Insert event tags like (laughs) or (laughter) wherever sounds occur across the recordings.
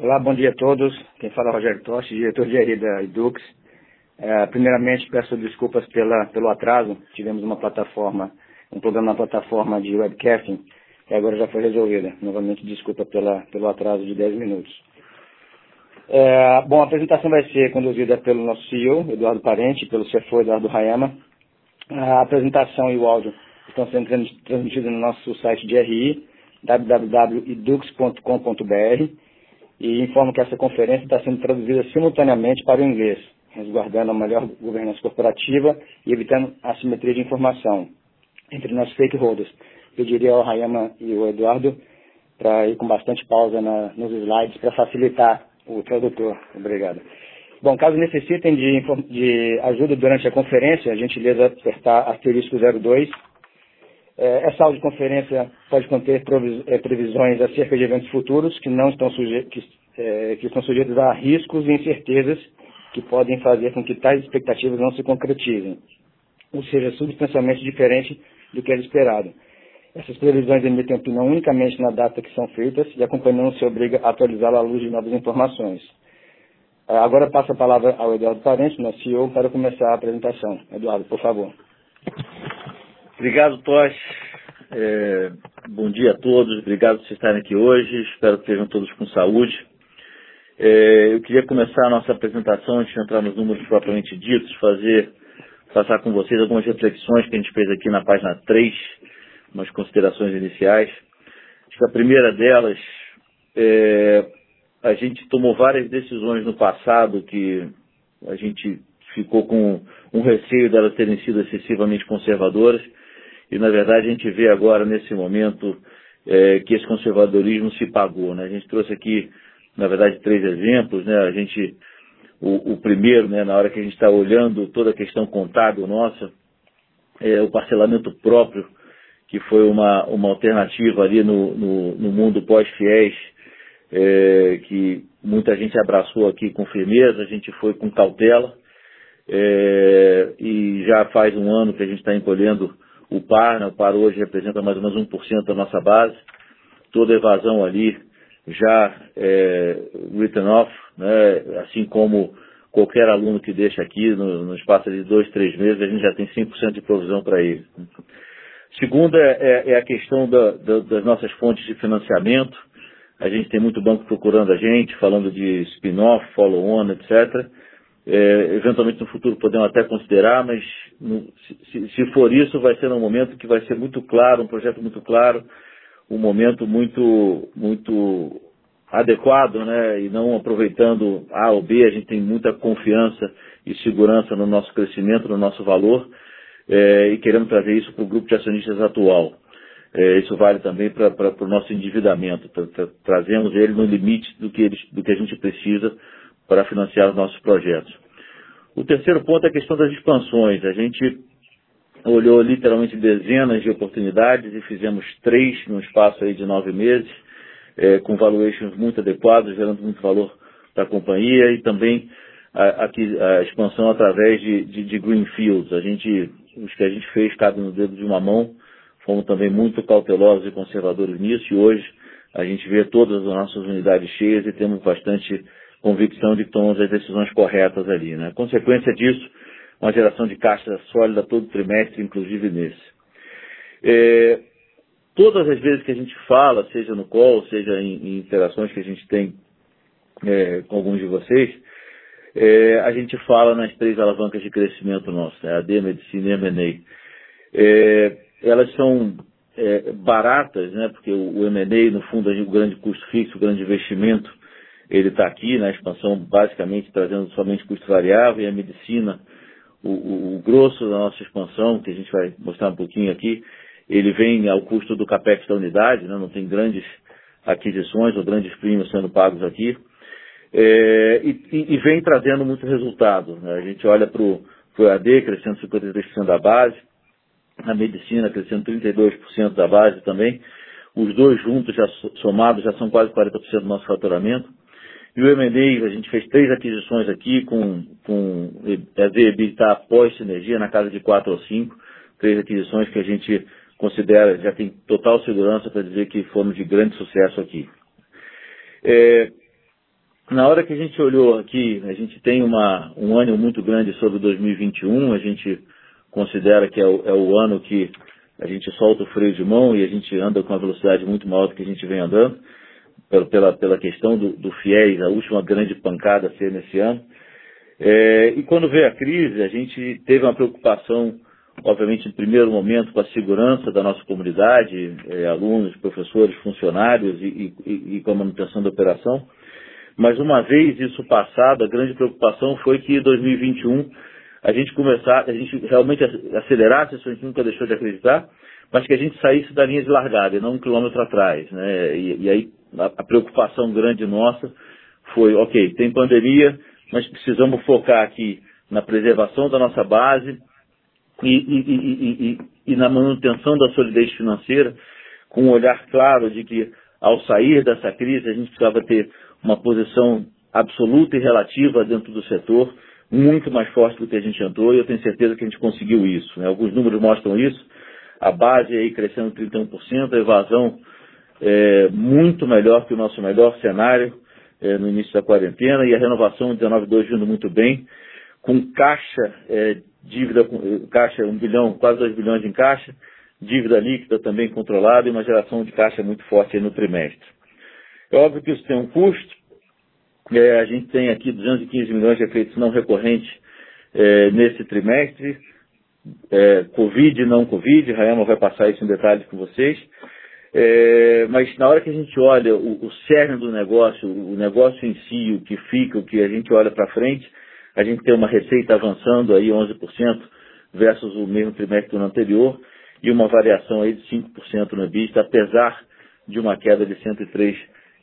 Olá, bom dia a todos. Quem fala é o Rogério Tosti, diretor de RI da Edux. É, primeiramente, peço desculpas pela, pelo atraso. Tivemos uma plataforma, um problema na plataforma de webcasting, que agora já foi resolvida. Novamente, desculpa pela, pelo atraso de 10 minutos. É, bom, a apresentação vai ser conduzida pelo nosso CEO, Eduardo Parente, pelo CFO Eduardo Rayama. A apresentação e o áudio estão sendo transmitidos no nosso site de RI, www.edux.com.br, e informo que essa conferência está sendo traduzida simultaneamente para o inglês, resguardando a melhor governança corporativa e evitando assimetria de informação entre nossos stakeholders. Pediria ao Rayama e ao Eduardo para ir com bastante pausa na, nos slides para facilitar o tradutor. Obrigado. Bom, caso necessitem de, de ajuda durante a conferência, a gentileza apertar asterisco 02. É, essa audioconferência pode conter é, previsões acerca de eventos futuros que não estão sujeitos, que, é, que estão sujeitos a riscos e incertezas que podem fazer com que tais expectativas não se concretizem, ou seja, substancialmente diferente do que era esperado. Essas previsões emitem opinião unicamente na data que são feitas e a companhia não se obriga a atualizá-la à luz de novas informações. É, agora passo a palavra ao Eduardo Parente, nosso CEO, para começar a apresentação. Eduardo, por favor. Obrigado, Tosh. É, bom dia a todos, obrigado por estarem aqui hoje, espero que estejam todos com saúde. É, eu queria começar a nossa apresentação, antes de entrar nos números propriamente ditos, fazer, passar com vocês algumas reflexões que a gente fez aqui na página 3 umas considerações iniciais. Acho que a primeira delas é, a gente tomou várias decisões no passado que a gente ficou com um receio delas terem sido excessivamente conservadoras e na verdade a gente vê agora nesse momento é, que esse conservadorismo se pagou. Né? A gente trouxe aqui, na verdade, três exemplos. Né? A gente, o, o primeiro, né, na hora que a gente está olhando toda a questão contábil nossa, é o parcelamento próprio que foi uma, uma alternativa ali no, no, no mundo pós-fiéis, é, que muita gente abraçou aqui com firmeza, a gente foi com cautela, é, e já faz um ano que a gente está encolhendo o par, né? o par hoje representa mais ou menos 1% da nossa base, toda evasão ali já é, written off, né? assim como qualquer aluno que deixa aqui no, no espaço de dois, três meses, a gente já tem 100% de provisão para ele. Segunda é, é a questão da, da, das nossas fontes de financiamento. A gente tem muito banco procurando a gente, falando de spin-off, follow-on, etc. É, eventualmente no futuro podemos até considerar, mas no, se, se, for isso, vai ser num momento que vai ser muito claro, um projeto muito claro, um momento muito, muito adequado, né? E não aproveitando A ou B, a gente tem muita confiança e segurança no nosso crescimento, no nosso valor é, e queremos trazer isso para o grupo de acionistas atual. É, isso vale também para o nosso endividamento. Tra, tra, trazemos ele no limite do que, eles, do que a gente precisa para financiar os nossos projetos. O terceiro ponto é a questão das expansões. A gente olhou literalmente dezenas de oportunidades e fizemos três no espaço aí de nove meses, é, com valuations muito adequados, gerando muito valor para a companhia e também a, a, a expansão através de, de, de greenfields. A gente os que a gente fez cabem no dedo de uma mão. Fomos também muito cautelosos e conservadores nisso e hoje a gente vê todas as nossas unidades cheias e temos bastante convicção de que tomamos as decisões corretas ali. Né? Consequência disso, uma geração de caixa sólida todo trimestre, inclusive nesse. É, todas as vezes que a gente fala, seja no call, seja em, em interações que a gente tem é, com alguns de vocês, é, a gente fala nas três alavancas de crescimento nosso, né? AD, Medicina e M&A. É, elas são é, baratas, né? porque o, o M&A, no fundo, o grande custo fixo, o grande investimento, ele está aqui, na né? expansão basicamente trazendo somente custo variável, e a medicina, o, o, o, grosso da nossa expansão, que a gente vai mostrar um pouquinho aqui, ele vem ao custo do capex da unidade, né? não tem grandes aquisições ou grandes prêmios sendo pagos aqui é, e, e, vem trazendo muito resultado. Né? A gente olha para o EAD crescendo 53% da base, a medicina crescendo 32% da base também. Os dois juntos, já somados, já são quase 40% do nosso faturamento. E o M&A, a gente fez três aquisições aqui com, com EAD EBITDA pós-sinergia na casa de 4 ou 5. Três aquisições que a gente considera, já tem total segurança para dizer que fomos de grande sucesso aqui. É, na hora que a gente olhou aqui, a gente tem uma, um ânimo muito grande sobre 2021, a gente considera que é o, é o, ano que a gente solta o freio de mão e a gente anda com uma velocidade muito maior do que a gente vem andando, pela, pela, questão do, do FIES, a última grande pancada ser nesse ano. É, e quando veio a crise, a gente teve uma preocupação, obviamente, em primeiro momento, com a segurança da nossa comunidade, é, alunos, professores, funcionários e, e, e com a manutenção da operação. Mas uma vez isso passado, a grande preocupação foi que em 2021 a gente começar, a gente realmente acelerasse, isso a gente nunca deixou de acreditar, mas que a gente saísse da linha de largada e não um quilômetro atrás. Né? E, e aí a, a, preocupação grande nossa foi, ok, tem pandemia, mas precisamos focar aqui na preservação da nossa base e, e, e na manutenção da solidez financeira, com um olhar claro de que ao sair dessa crise a gente precisava ter uma posição absoluta e relativa dentro do setor, muito mais forte do que a gente entrou, e eu tenho certeza que a gente conseguiu isso. Né? Alguns números mostram isso. A base aí crescendo 31%, a evasão é, muito melhor que o nosso melhor cenário é, no início da quarentena, e a renovação 19,2 vindo muito bem, com caixa, é, dívida, caixa 1 bilhão, quase 2 bilhões em caixa, dívida líquida também controlada e uma geração de caixa muito forte no trimestre. É óbvio que isso tem um custo. É, a gente tem aqui 215 milhões de efeitos não recorrentes é, nesse trimestre. É, Covid e não Covid, Rayama vai passar isso em detalhes com vocês. É, mas na hora que a gente olha o, o cerne do negócio, o negócio em si, o que fica, o que a gente olha para frente, a gente tem uma receita avançando aí 11% versus o mesmo trimestre do ano anterior e uma variação aí de 5% no EBITDA, apesar de uma queda de 103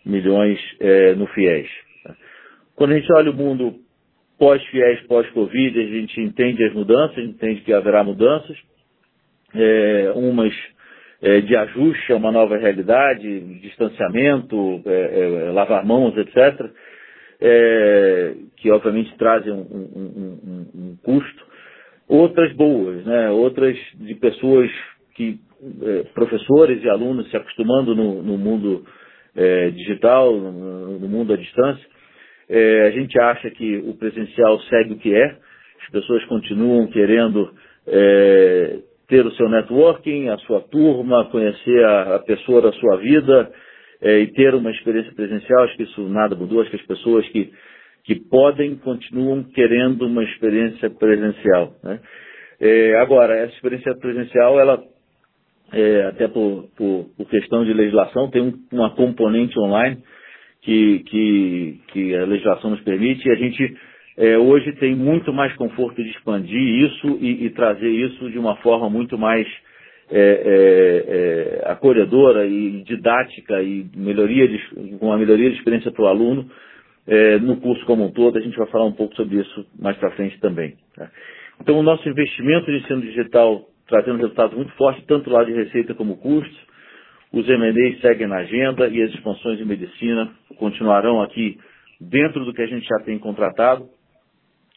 milhões é, no FIES. Quando a gente olha o mundo pós-FIES, pós-Covid, a gente entende as mudanças, entende que haverá mudanças, é, umas é, de ajuste a uma nova realidade, distanciamento, é, é, lavar mãos, etc., é, que obviamente trazem um, um, um, um, custo. Outras boas, né? outras de pessoas que, professores e alunos se acostumando no, no mundo é, digital, no, no, mundo à distância. É, a gente acha que o presencial segue o que é, as pessoas continuam querendo é, ter o seu networking, a sua turma, conhecer a, a pessoa da sua vida é, e ter uma experiência presencial. Acho que isso nada mudou, acho que as pessoas que, que podem continuam querendo uma experiência presencial. Né? É, agora, essa experiência presencial, ela é, até por, por, por, questão de legislação, tem um, uma componente online que, que, que, a legislação nos permite e a gente é, hoje tem muito mais conforto de expandir isso e, e trazer isso de uma forma muito mais é, é, é acolhedora e didática e melhoria com uma melhoria de experiência para o aluno é, no curso como um todo. A gente vai falar um pouco sobre isso mais para frente também. Tá? Então, o nosso investimento de ensino digital trazendo resultados muito fortes, tanto lá de receita como custos. Os M&As seguem na agenda e as expansões em medicina continuarão aqui dentro do que a gente já tem contratado,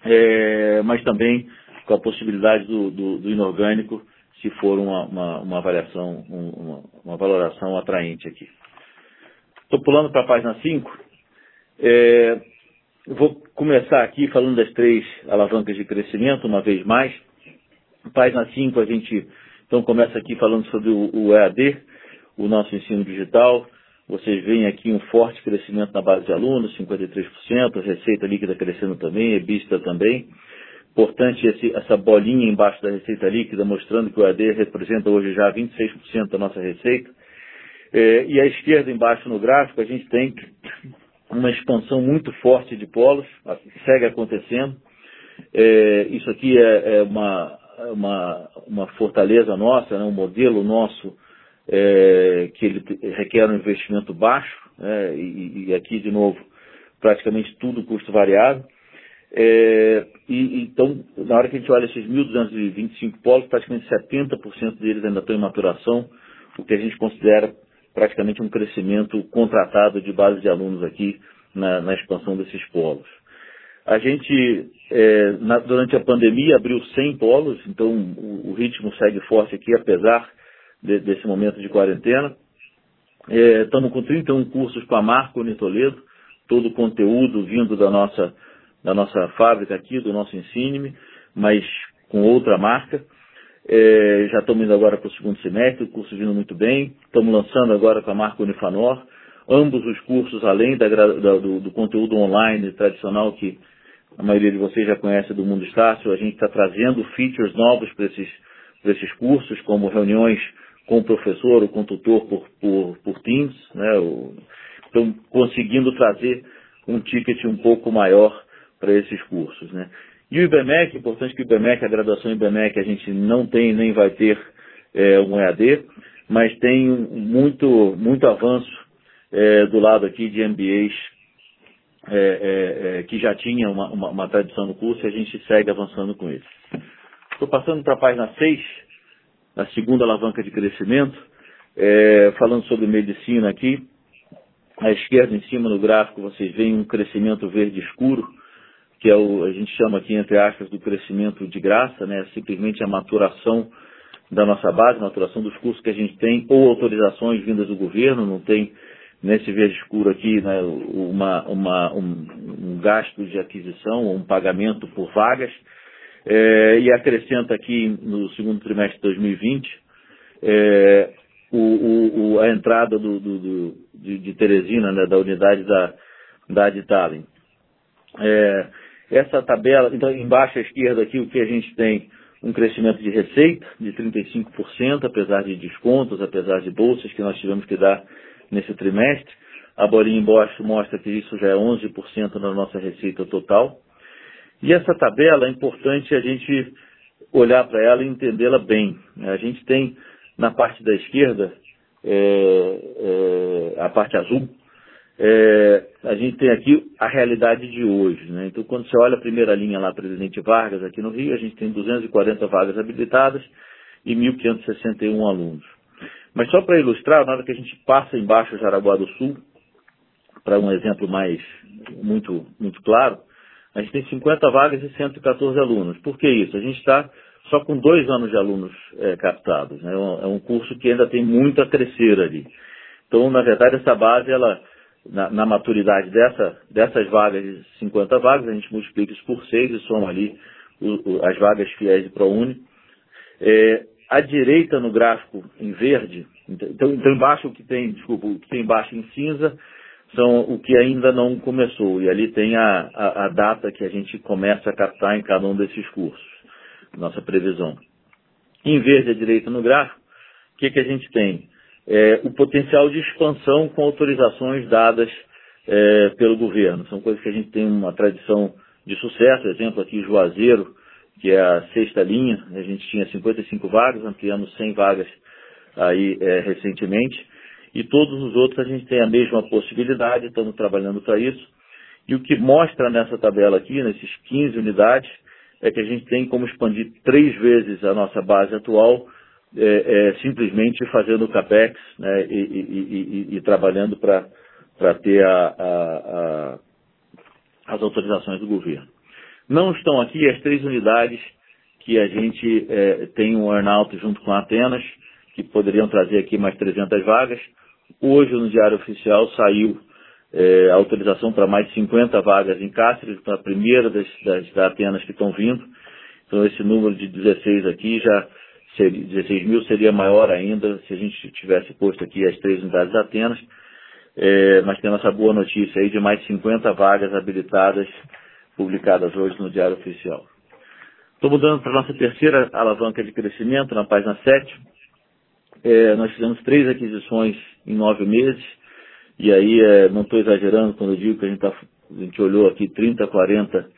é, mas também com a possibilidade do, do, do inorgânico, se for uma, uma, uma avaliação, uma, uma, valoração atraente aqui. Estou pulando para a página 5. É, vou começar aqui falando das três alavancas de crescimento, uma vez mais. Página 5 a gente então começa aqui falando sobre o, o EAD, o nosso ensino digital. Vocês veem aqui um forte crescimento na base de alunos, 53%, receita líquida crescendo também, EBITDA também. Importante esse, essa bolinha embaixo da receita líquida, mostrando que o EAD representa hoje já 26% da nossa receita. É, e à esquerda, embaixo no gráfico, a gente tem uma expansão muito forte de polos, segue acontecendo. É, isso aqui é, é uma, uma, uma fortaleza nossa, né, um modelo nosso é, que ele requer um investimento baixo, né, e, e, aqui de novo praticamente tudo custo variável. É, e, então, na hora que a gente olha esses 1.225 polos, praticamente 70% deles ainda estão em maturação, o que a gente considera praticamente um crescimento contratado de base de alunos aqui na, na expansão desses polos. A gente, é, na, durante a pandemia, abriu 100 polos, então o, o ritmo segue forte aqui, apesar de, desse momento de quarentena. É, estamos com 31 cursos para Marco em Toledo, todo o conteúdo vindo da nossa, da nossa fábrica aqui, do nosso Ensine, mas com outra marca. É, já estamos indo agora para o segundo semestre, o curso vindo muito bem. Estamos lançando agora com a marca Unifanor. Ambos os cursos, além da, da, do, do, conteúdo online tradicional que a maioria de vocês já conhece do Mundo Estácio, a gente está trazendo features novos para esses, esses cursos, como reuniões com o professor ou com o tutor por, por, por Teams, né? Estão conseguindo trazer um ticket um pouco maior para esses cursos, né? E o IBMEC, importante que o IBMEC, a graduação IBMEC, a gente não tem nem vai ter é, um EAD, mas tem muito, muito avanço é, do lado aqui de MBAs é, é, é, que já tinha uma, uma, uma, tradição no curso e a gente segue avançando com eles. Estou passando para a página 6, a segunda alavanca de crescimento, é, falando sobre medicina aqui. À esquerda, em cima no gráfico, vocês veem um crescimento verde escuro, que é o, a gente chama aqui, entre aspas, do crescimento de graça, né? simplesmente a maturação da nossa base, maturação dos cursos que a gente tem, ou autorizações vindas do governo, não tem nesse verde escuro aqui né, uma, uma, um, um, gasto de aquisição ou um pagamento por vagas, é, e acrescenta aqui no segundo trimestre de 2020 é, o, o, a entrada do, do, do de, de, Teresina, né, da unidade da, da Adtalem. É, essa tabela, então embaixo à esquerda aqui o que a gente tem um crescimento de receita de 35%, apesar de descontos, apesar de bolsas que nós tivemos que dar nesse trimestre. A bolinha embaixo mostra que isso já é 11% da nossa receita total. E essa tabela é importante a gente olhar para ela e entendê-la bem. A gente tem na parte da esquerda, é, é, a parte azul, é, a gente tem aqui a realidade de hoje. Né? Então, quando você olha a primeira linha lá, Presidente Vargas, aqui no Rio, a gente tem 240 vagas habilitadas e 1.561 alunos. Mas só para ilustrar, na hora que a gente passa embaixo Jaraguá do Sul, para um exemplo mais muito, muito claro, a gente tem 50 vagas e 114 alunos. Por que isso? A gente está só com dois anos de alunos é, captados. Né? É um curso que ainda tem muito a crescer ali. Então, na verdade, essa base, ela, na, na maturidade dessa, dessas vagas, de 50 vagas, a gente multiplica isso por 6 e soma ali o, o, as vagas fiéis de ProUni. É, à direita no gráfico em verde, então, então embaixo o que tem, desculpa, o que tem embaixo em cinza são o que ainda não começou. E ali tem a, a, a data que a gente começa a captar em cada um desses cursos, nossa previsão. Em verde à direita no gráfico, o que, que a gente tem? É, o potencial de expansão com autorizações dadas é, pelo governo. São coisas que a gente tem uma tradição de sucesso, exemplo aqui Juazeiro, que é a sexta linha, a gente tinha 55 vagas, ampliamos 100 vagas aí é, recentemente, e todos os outros a gente tem a mesma possibilidade, estamos trabalhando para isso. E o que mostra nessa tabela aqui, nesses 15 unidades, é que a gente tem como expandir três vezes a nossa base atual, é, é, simplesmente fazendo o CAPEX né, e, e, e, e, trabalhando para ter a, a, a, as autorizações do governo. Não estão aqui as três unidades que a gente é, tem um earnout junto com a Atenas, que poderiam trazer aqui mais 300 vagas. Hoje, no Diário Oficial, saiu é, autorização para mais 50 vagas em Cáceres, para a primeira das, das da Atenas que estão vindo. Então, esse número de 16 aqui já seria, 16 mil seria maior ainda se a gente tivesse posto aqui as três unidades da Atenas. É, mas temos essa boa notícia aí de mais 50 vagas habilitadas publicadas hoje no Diário Oficial. Estou mudando para a nossa terceira alavanca de crescimento, na página 7. É, nós fizemos três aquisições em nove meses, e aí é, não estou exagerando quando eu digo que a gente, tá, a gente olhou aqui 30, 40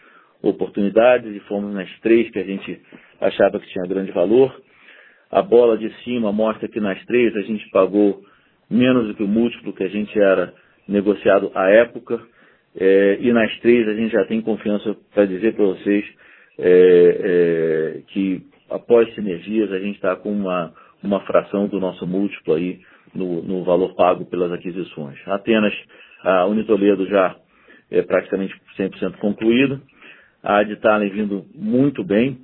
oportunidades e fomos nas três que a gente achava que tinha grande valor. A bola de cima mostra que nas três a gente pagou menos do que o múltiplo que a gente era negociado à época. É, e nas três a gente já tem confiança para dizer para vocês é, é, que após sinergias a gente está com uma, uma fração do nosso múltiplo aí no, no valor pago pelas aquisições. Apenas a Unitoledo já é praticamente 100% concluído. A Aditalen vindo muito bem.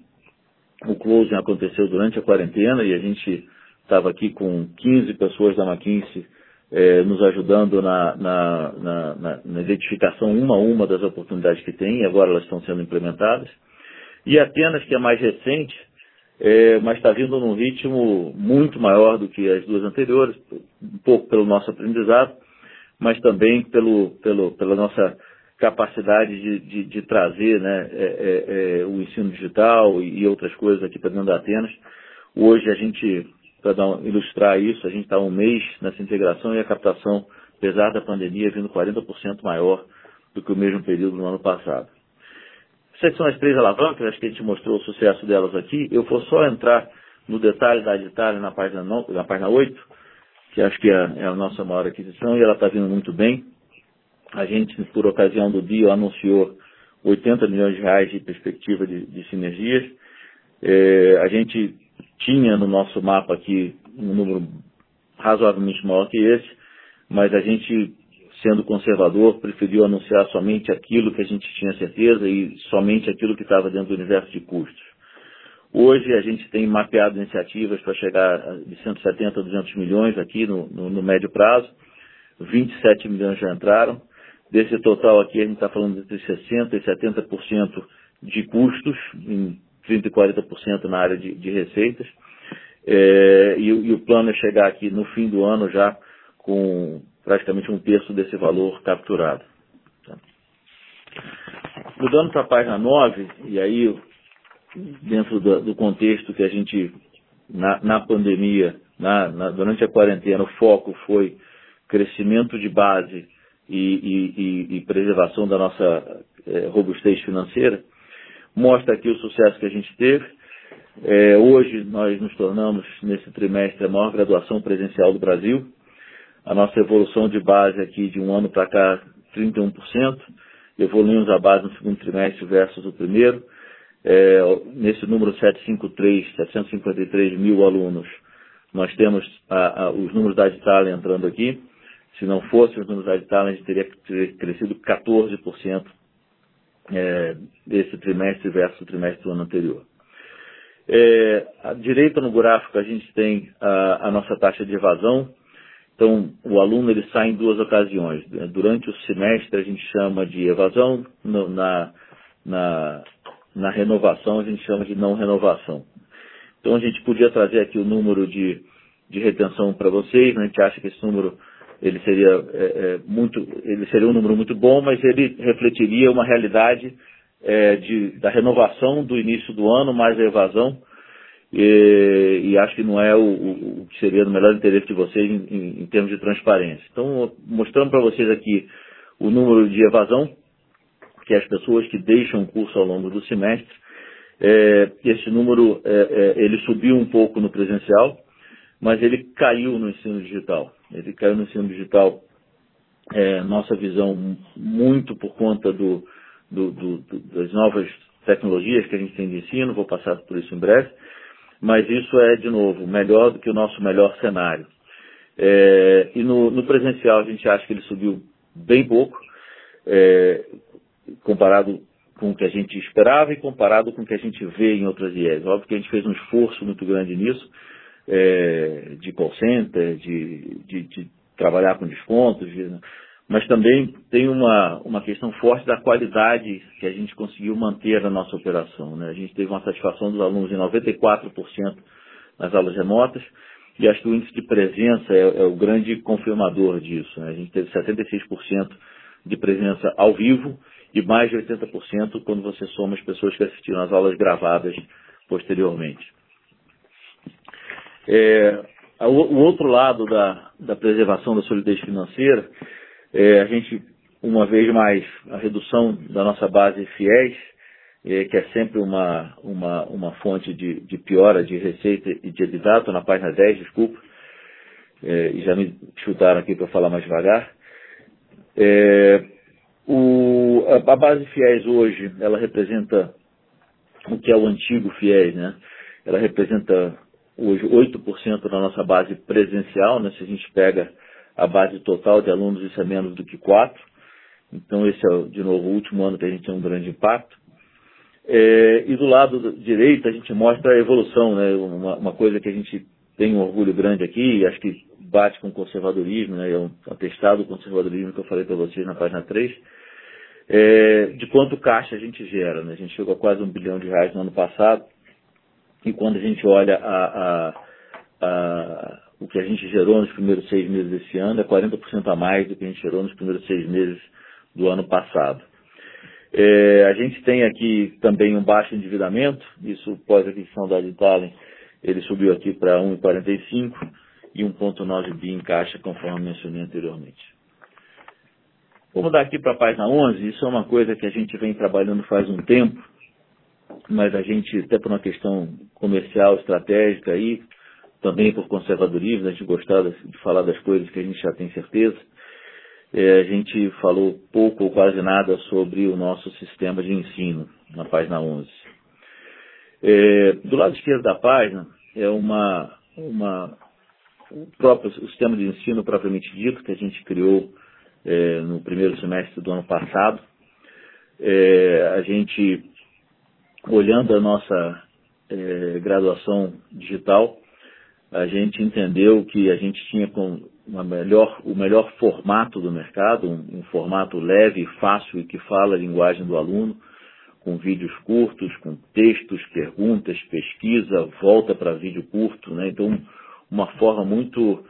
O closing aconteceu durante a quarentena e a gente estava aqui com 15 pessoas da McKinsey é, nos ajudando na, na, na, na, identificação uma a uma das oportunidades que tem, e agora elas estão sendo implementadas. E Atenas, que é mais recente, é, mas está vindo num ritmo muito maior do que as duas anteriores, um pouco pelo nosso aprendizado, mas também pelo, pelo, pela nossa capacidade de, de, de trazer né, é, é, é o ensino digital e, outras coisas aqui para dentro da Atenas. Hoje a gente para ilustrar isso, a gente está um mês nessa integração e a captação, apesar da pandemia, vindo 40% maior do que o mesmo período no ano passado. Essas são as três alavancas, acho que a gente mostrou o sucesso delas aqui. Eu vou só entrar no detalhe da Itália na página, na página 8, que acho que é, é a nossa maior aquisição e ela está vindo muito bem. A gente, por ocasião do dia, anunciou 80 milhões de reais de perspectiva de, de sinergias. É, a gente tinha no nosso mapa aqui um número razoavelmente maior que esse, mas a gente, sendo conservador, preferiu anunciar somente aquilo que a gente tinha certeza e somente aquilo que estava dentro do universo de custos. Hoje a gente tem mapeado iniciativas para chegar de 170 a 200 milhões aqui no, no, no médio prazo, 27 milhões já entraram. Desse total aqui a gente está falando entre 60% e 70% de custos, em 30% e 40% na área de, de receitas. É, e, e, o plano é chegar aqui no fim do ano já com praticamente um terço desse valor capturado. Mudando para a página 9, e aí, dentro do, contexto que a gente, na, na pandemia, na, na, durante a quarentena, o foco foi crescimento de base e, e, e preservação da nossa é, robustez financeira mostra aqui o sucesso que a gente teve. É, hoje nós nos tornamos, nesse trimestre, a maior graduação presencial do Brasil. A nossa evolução de base aqui de um ano para cá, 31%. Evoluímos a base no segundo trimestre versus o primeiro. É, nesse número 753, 753 mil alunos, nós temos a, a, os números da Itália entrando aqui. Se não fossem os números da Itália, a gente teria crescido 14% é, desse trimestre versus o trimestre do ano anterior. É, à direita no gráfico a gente tem a, a, nossa taxa de evasão. Então, o aluno ele sai em duas ocasiões. Durante o semestre a gente chama de evasão, no, na, na, na renovação a gente chama de não renovação. Então a gente podia trazer aqui o número de, de retenção para vocês, né? a gente acha que esse número ele seria é, é, muito, ele seria um número muito bom, mas ele refletiria uma realidade é, de, da renovação do início do ano, mais a evasão, e, e acho que não é o, o, que seria no melhor interesse de vocês em, em, em termos de transparência. Então, mostrando para vocês aqui o número de evasão, que é as pessoas que deixam o curso ao longo do semestre, é, esse número é, é, ele subiu um pouco no presencial, mas ele caiu no ensino digital. Ele caiu no ensino digital, é, nossa visão, muito por conta do, do, do, das novas tecnologias que a gente tem de ensino, vou passar por isso em breve, mas isso é, de novo, melhor do que o nosso melhor cenário. É, e no, no, presencial a gente acha que ele subiu bem pouco, é, comparado com o que a gente esperava e comparado com o que a gente vê em outras IES. Óbvio que a gente fez um esforço muito grande nisso, é, de call center, de, de, de trabalhar com descontos, de, mas também tem uma, uma questão forte da qualidade que a gente conseguiu manter na nossa operação. Né? A gente teve uma satisfação dos alunos de 94% nas aulas remotas, e acho que o índice de presença é, é o grande confirmador disso. Né? A gente teve 76% de presença ao vivo e mais de 80% quando você soma as pessoas que assistiram às aulas gravadas posteriormente. É, o outro lado da, da preservação da solidez financeira, é, a gente, uma vez mais, a redução da nossa base fiéis, é, que é sempre uma, uma, uma fonte de, de piora de receita e de EBITDA, na página 10, desculpa, é, e já me chutaram aqui para falar mais devagar. É, o, a, a base fiéis hoje, ela representa o que é o antigo fiéis, né? Ela representa hoje 8% da nossa base presencial, né? se a gente pega a base total de alunos, isso é menos do que 4%. Então, esse é, de novo, o último ano que a gente tem um grande impacto. É, e do lado direito, a gente mostra a evolução, né? uma, uma, coisa que a gente tem um orgulho grande aqui, acho que bate com o conservadorismo, né, é um atestado do conservadorismo que eu falei para vocês na página 3, é, de quanto caixa a gente gera. Né? A gente chegou a quase um bilhão de reais no ano passado, e quando a gente olha a, a, a, o que a gente gerou nos primeiros seis meses desse ano, é 40% a mais do que a gente gerou nos primeiros seis meses do ano passado. É, a gente tem aqui também um baixo endividamento, isso pós-aquisição da Itália, ele subiu aqui para 1,45 e 1,9 bi em caixa, conforme mencionei anteriormente. Vamos dar aqui para a página 11, isso é uma coisa que a gente vem trabalhando faz um tempo, mas a gente, até por uma questão comercial, estratégica aí, também por conservadorismo, a gente gostar de falar das coisas que a gente já tem certeza, é, a gente falou pouco ou quase nada sobre o nosso sistema de ensino, na página 11. É, do lado esquerdo da página é uma, uma, o próprio sistema de ensino propriamente dito, que a gente criou é, no primeiro semestre do ano passado. É, a gente, olhando a nossa é, graduação digital, a gente entendeu que a gente tinha com uma melhor, o melhor formato do mercado, um, um formato leve, fácil e que fala a linguagem do aluno, com vídeos curtos, com textos, perguntas, pesquisa, volta para vídeo curto, né? Então, uma forma muito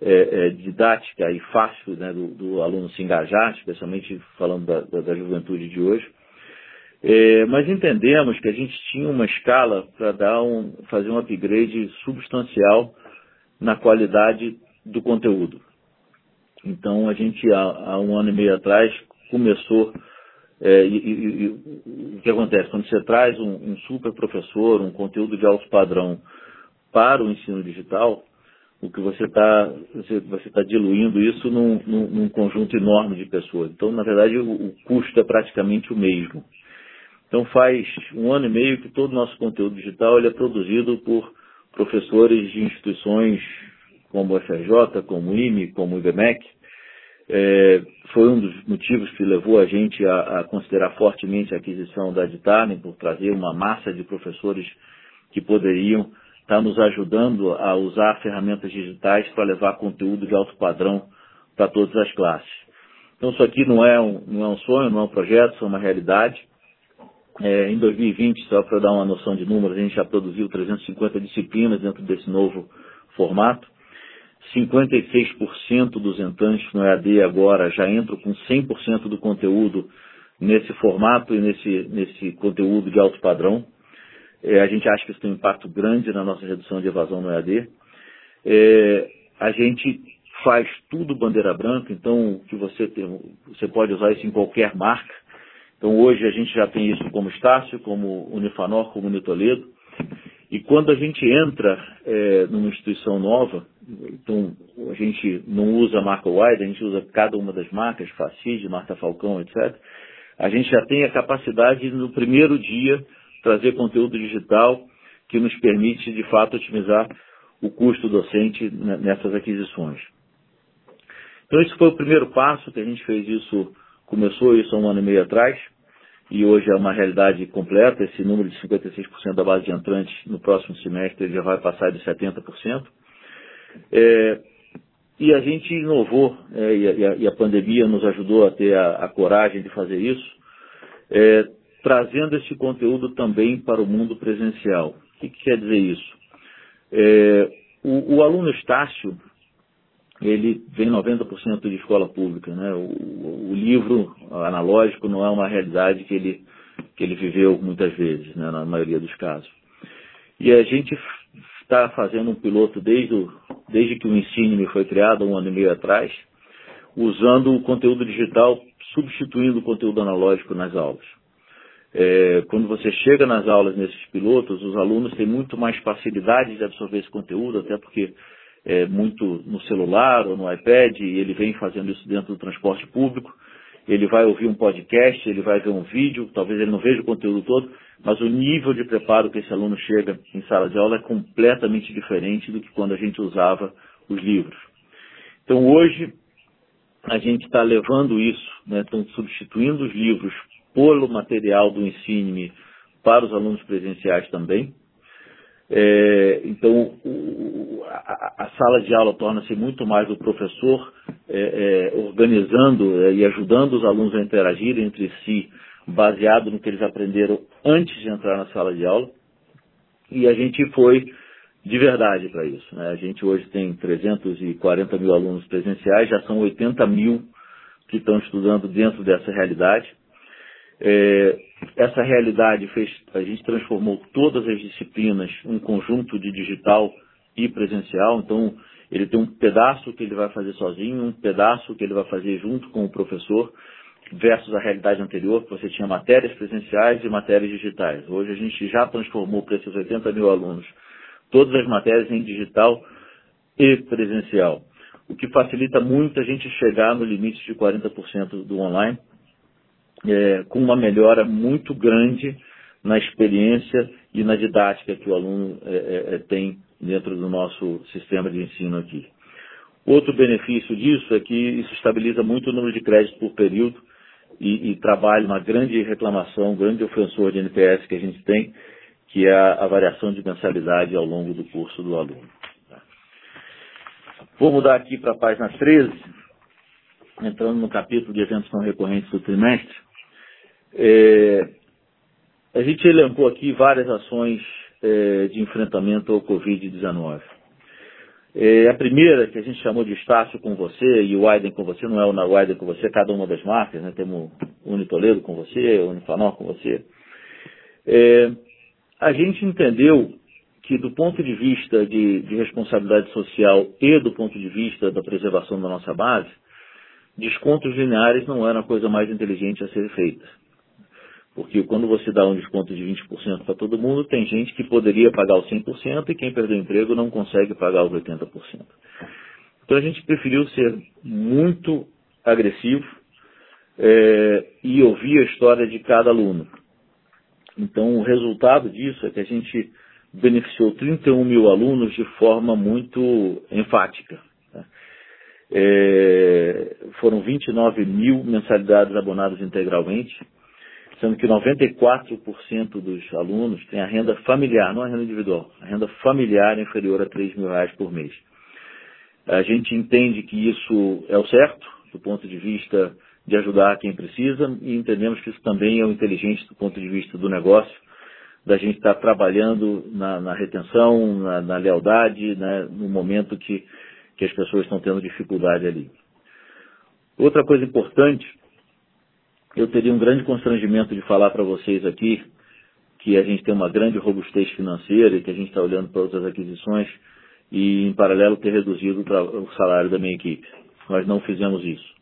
é, é, didática e fácil né, do, do, aluno se engajar, especialmente falando da, da, da juventude de hoje. É, mas entendemos que a gente tinha uma escala para dar um, fazer um upgrade substancial na qualidade do conteúdo. Então a gente há, há um ano e meio atrás começou é, e, e, e, o que acontece quando você traz um, um super professor, um conteúdo de alto padrão para o ensino digital, o que você está você, você tá diluindo isso num, num, num, conjunto enorme de pessoas. Então, na verdade, o, o, custo é praticamente o mesmo. Então, faz um ano e meio que todo o nosso conteúdo digital ele é produzido por professores de instituições como o FRJ, como o IME, como o IBMEC, é, foi um dos motivos que levou a gente a, a considerar fortemente a aquisição da Ditarne, por trazer uma massa de professores que poderiam estar nos ajudando a usar ferramentas digitais para levar conteúdo de alto padrão para todas as classes. Então isso aqui não é um, não é um sonho, não é um projeto, isso é uma realidade. É, em 2020, só para dar uma noção de números, a gente já produziu 350 disciplinas dentro desse novo formato. 56% dos entrantes no EAD agora já entram com 100% do conteúdo nesse formato e nesse, nesse conteúdo de alto padrão. É, a gente acha que isso tem um impacto grande na nossa redução de evasão no EAD. É, a gente faz tudo bandeira branca, então que você, tem, você pode usar isso em qualquer marca. Então hoje a gente já tem isso como Estácio, como Unifanor, como Unitoledo. E quando a gente entra é, numa instituição nova, então a gente não usa a marca Wide, a gente usa cada uma das marcas, Facid, Marta Falcão, etc. A gente já tem a capacidade no primeiro dia trazer conteúdo digital que nos permite de fato otimizar o custo docente nessas aquisições. Então esse foi o primeiro passo que a gente fez isso, começou isso há um ano e meio atrás e hoje é uma realidade completa. Esse número de 56% da base de entrantes no próximo semestre já vai passar de 70%. É, e a gente inovou, é, e, a, e, a, pandemia nos ajudou a ter a, a coragem de fazer isso, é, trazendo esse conteúdo também para o mundo presencial. O que, que quer dizer isso? É, o, o, aluno Estácio, ele vem 90% de escola pública. Né? O, o, livro analógico não é uma realidade que ele, que ele viveu muitas vezes, né? na maioria dos casos. E a gente está fazendo um piloto desde, o, desde que o Ensine foi criado, um ano e meio atrás, usando o conteúdo digital, substituindo o conteúdo analógico nas aulas. É, quando você chega nas aulas nesses pilotos, os alunos têm muito mais facilidade de absorver esse conteúdo, até porque é, muito no celular ou no iPad, e ele vem fazendo isso dentro do transporte público. Ele vai ouvir um podcast, ele vai ver um vídeo, talvez ele não veja o conteúdo todo, mas o nível de preparo que esse aluno chega em sala de aula é completamente diferente do que quando a gente usava os livros. Então hoje a gente está levando isso, né, estão substituindo os livros pelo material do ensino para os alunos presenciais também. É, então, o, a, a, sala de aula torna-se muito mais o professor é, é, organizando é, e ajudando os alunos a interagirem entre si, baseado no que eles aprenderam antes de entrar na sala de aula. E a gente foi de verdade para isso. Né? A gente hoje tem 340 mil alunos presenciais, já são 80 mil que estão estudando dentro dessa realidade. É, essa realidade fez, a gente transformou todas as disciplinas um conjunto de digital e presencial. Então, ele tem um pedaço que ele vai fazer sozinho, um pedaço que ele vai fazer junto com o professor, versus a realidade anterior, que você tinha matérias presenciais e matérias digitais. Hoje a gente já transformou para esses 80 mil alunos todas as matérias em digital e presencial, o que facilita muito a gente chegar no limite de 40% do online, é, com uma melhora muito grande na experiência e na didática que o aluno é, é, é, tem dentro do nosso sistema de ensino aqui. Outro benefício disso é que isso estabiliza muito o número de créditos por período e, e trabalha uma grande reclamação, um grande ofensor de NPS que a gente tem, que é a, a variação de mensalidade ao longo do curso do aluno. Vou mudar aqui para a página 13, entrando no capítulo de eventos não recorrentes do trimestre. É, a gente elencou aqui várias ações é, de enfrentamento ao Covid-19. É, a primeira, que a gente chamou de Estácio com você e o Aiden com você, não é o na Aiden com você, cada uma das marcas, né? temos o Unitoledo com você, o Unifanor com você. É, a gente entendeu que do ponto de vista de, de, responsabilidade social e do ponto de vista da preservação da nossa base, descontos lineares não eram a coisa mais inteligente a ser feita. Porque quando você dá um desconto de 20% para todo mundo, tem gente que poderia pagar os 100% e quem perdeu o emprego não consegue pagar os 80%. Então a gente preferiu ser muito agressivo é, e ouvir a história de cada aluno. Então, o resultado disso é que a gente beneficiou 31 mil alunos de forma muito enfática. É, foram 29 mil mensalidades abonadas integralmente, sendo que 94% dos alunos têm a renda familiar, não a renda individual, a renda familiar inferior a 3 mil reais por mês. A gente entende que isso é o certo, do ponto de vista de ajudar quem precisa e entendemos que isso também é o inteligente do ponto de vista do negócio, da gente estar trabalhando na, na retenção, na, na lealdade, né, no momento que, que as pessoas estão tendo dificuldade ali. Outra coisa importante, eu teria um grande constrangimento de falar para vocês aqui que a gente tem uma grande robustez financeira e que a gente está olhando para outras aquisições e, em paralelo, ter reduzido o salário da minha equipe. Nós não fizemos isso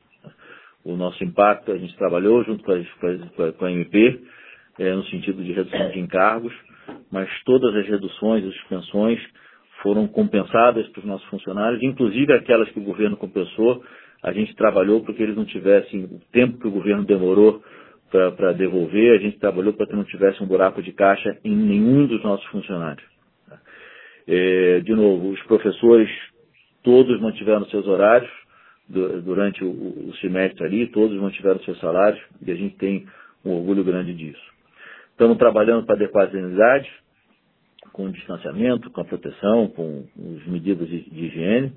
o nosso impacto, a gente trabalhou junto com a, com a MP, é, no sentido de redução de encargos, mas todas as reduções e suspensões foram compensadas para os nossos funcionários, inclusive aquelas que o governo compensou, a gente trabalhou para que eles não tivessem o tempo que o governo demorou para devolver, a gente trabalhou para que não tivesse um buraco de caixa em nenhum dos nossos funcionários. É, de novo, os professores todos mantiveram seus horários, durante o, o semestre ali, todos mantiveram seus salários e a gente tem um orgulho grande disso. Estamos trabalhando para adequar as unidades, com o distanciamento, com a proteção, com as medidas de, de higiene.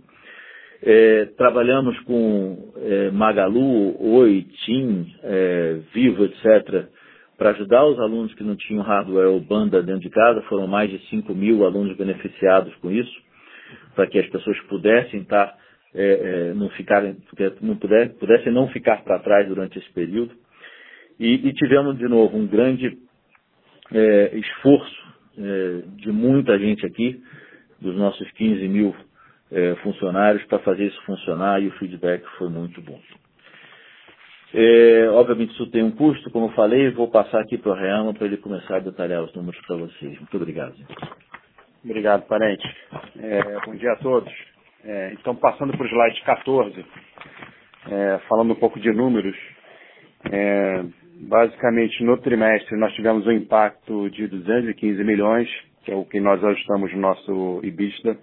É, trabalhamos com é, Magalu, Oi, TIM, é, Vivo, etc., para ajudar os alunos que não tinham hardware ou banda dentro de casa. Foram mais de 5 mil alunos beneficiados com isso, para que as pessoas pudessem estar é, é, não ficarem, não puder, pudessem não ficar para trás durante esse período. E, e, tivemos de novo um grande é, esforço de muita gente aqui, dos nossos 15 mil é, funcionários, para fazer isso funcionar e o feedback foi muito bom. É, obviamente isso tem um custo, como eu falei, vou passar aqui para o Reama para ele começar a detalhar os números para vocês. Muito obrigado. Obrigado, parente. bom dia a todos. É, então, passando para o slide 14, é, falando um pouco de números, é, basicamente no trimestre nós tivemos um impacto de 215 milhões, que é o que nós ajustamos no nosso IBISTA,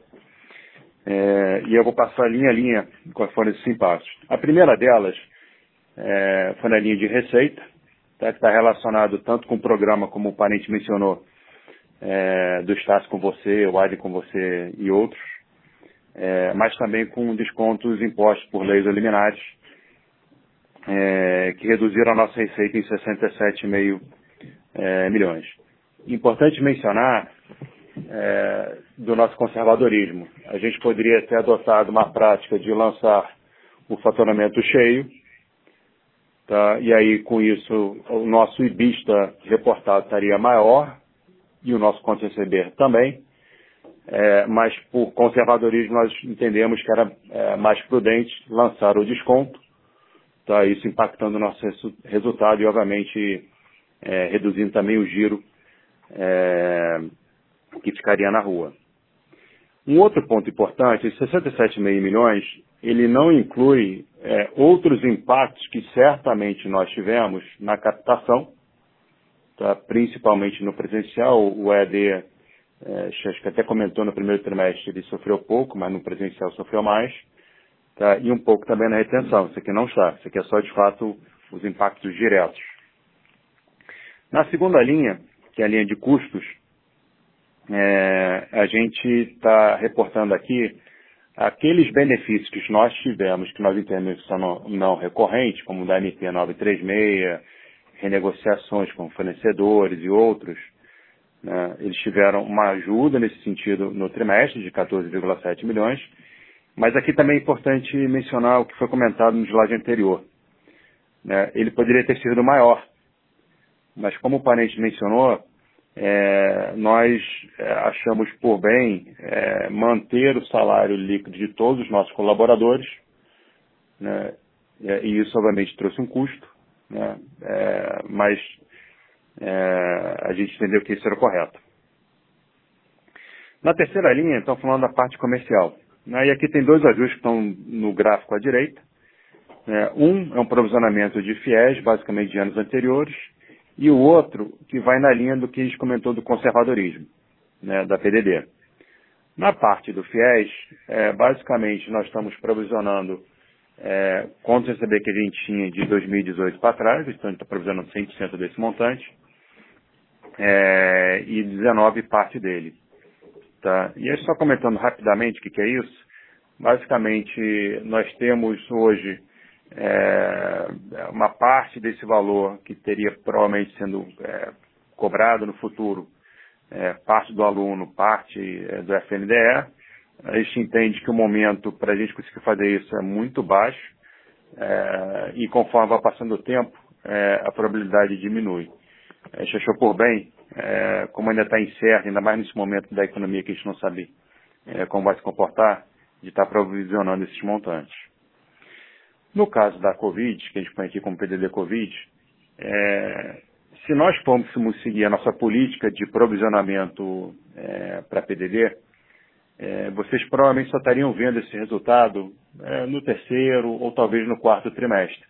é, e eu vou passar linha a linha quais foram esses impactos. A primeira delas é, foi na linha de receita, tá, que está relacionado tanto com o programa, como o parente mencionou, é, do Estácio com você, o Adi com você e outros, é, mas também com descontos impostos por leis ou liminares, é, que reduziram a nossa receita em 67,5 é, milhões. Importante mencionar é, do nosso conservadorismo. A gente poderia ter adotado uma prática de lançar o faturamento cheio, tá? e aí com isso o nosso IBISTA reportado estaria maior e o nosso conto receber também, é, mas por conservadorismo nós entendemos que era é, mais prudente lançar o desconto, tá? isso impactando o nosso resultado e obviamente é, reduzindo também o giro é, que ficaria na rua. Um outro ponto importante, esses 67,5 milhões, ele não inclui é, outros impactos que certamente nós tivemos na captação, tá? principalmente no presencial, o ED, é, acho que até comentou no primeiro trimestre, ele sofreu pouco, mas no presencial sofreu mais, tá? e um pouco também na retenção, isso aqui não está, isso aqui é só de fato os impactos diretos. Na segunda linha, que é a linha de custos, é, a gente está reportando aqui aqueles benefícios que nós tivemos, que nós entendemos que são não, recorrentes, como da MP 936, renegociações com fornecedores e outros, né, eles tiveram uma ajuda nesse sentido no trimestre de 14,7 milhões, mas aqui também é importante mencionar o que foi comentado no slide anterior. Né, ele poderia ter sido maior, mas como o parente mencionou, é, nós é, achamos por bem é, manter o salário líquido de todos os nossos colaboradores, né, e isso obviamente trouxe um custo, né, é, mas é, a gente entendeu que isso era correto. Na terceira linha, então, falando da parte comercial. Né, e aqui tem dois ajustes que estão no gráfico à direita. Né, um é um provisionamento de fiéis, basicamente de anos anteriores, e o outro que vai na linha do que a gente comentou do conservadorismo, né, da PDD. Na parte do FIES, é, basicamente nós estamos provisionando é, quanto receber que a gente tinha de 2018 para trás, então a gente está provisionando 100% desse montante, é, e 19 parte dele. Tá? E aí só comentando rapidamente o que, que é isso, basicamente nós temos hoje é, uma parte desse valor que teria provavelmente sendo é, cobrado no futuro, é, parte do aluno, parte é, do FNDE, a gente entende que o momento para a gente conseguir fazer isso é muito baixo é, e conforme vai passando o tempo, é, a probabilidade diminui. A gente achou por bem, como ainda está incerto, ainda mais nesse momento da economia que a gente não sabe como vai se comportar, de estar tá provisionando esses montantes. No caso da Covid, que a gente põe aqui como PDD Covid, é, se nós fôssemos seguir a nossa política de provisionamento é, para PDD, é, vocês provavelmente só estariam vendo esse resultado é, no terceiro ou talvez no quarto trimestre.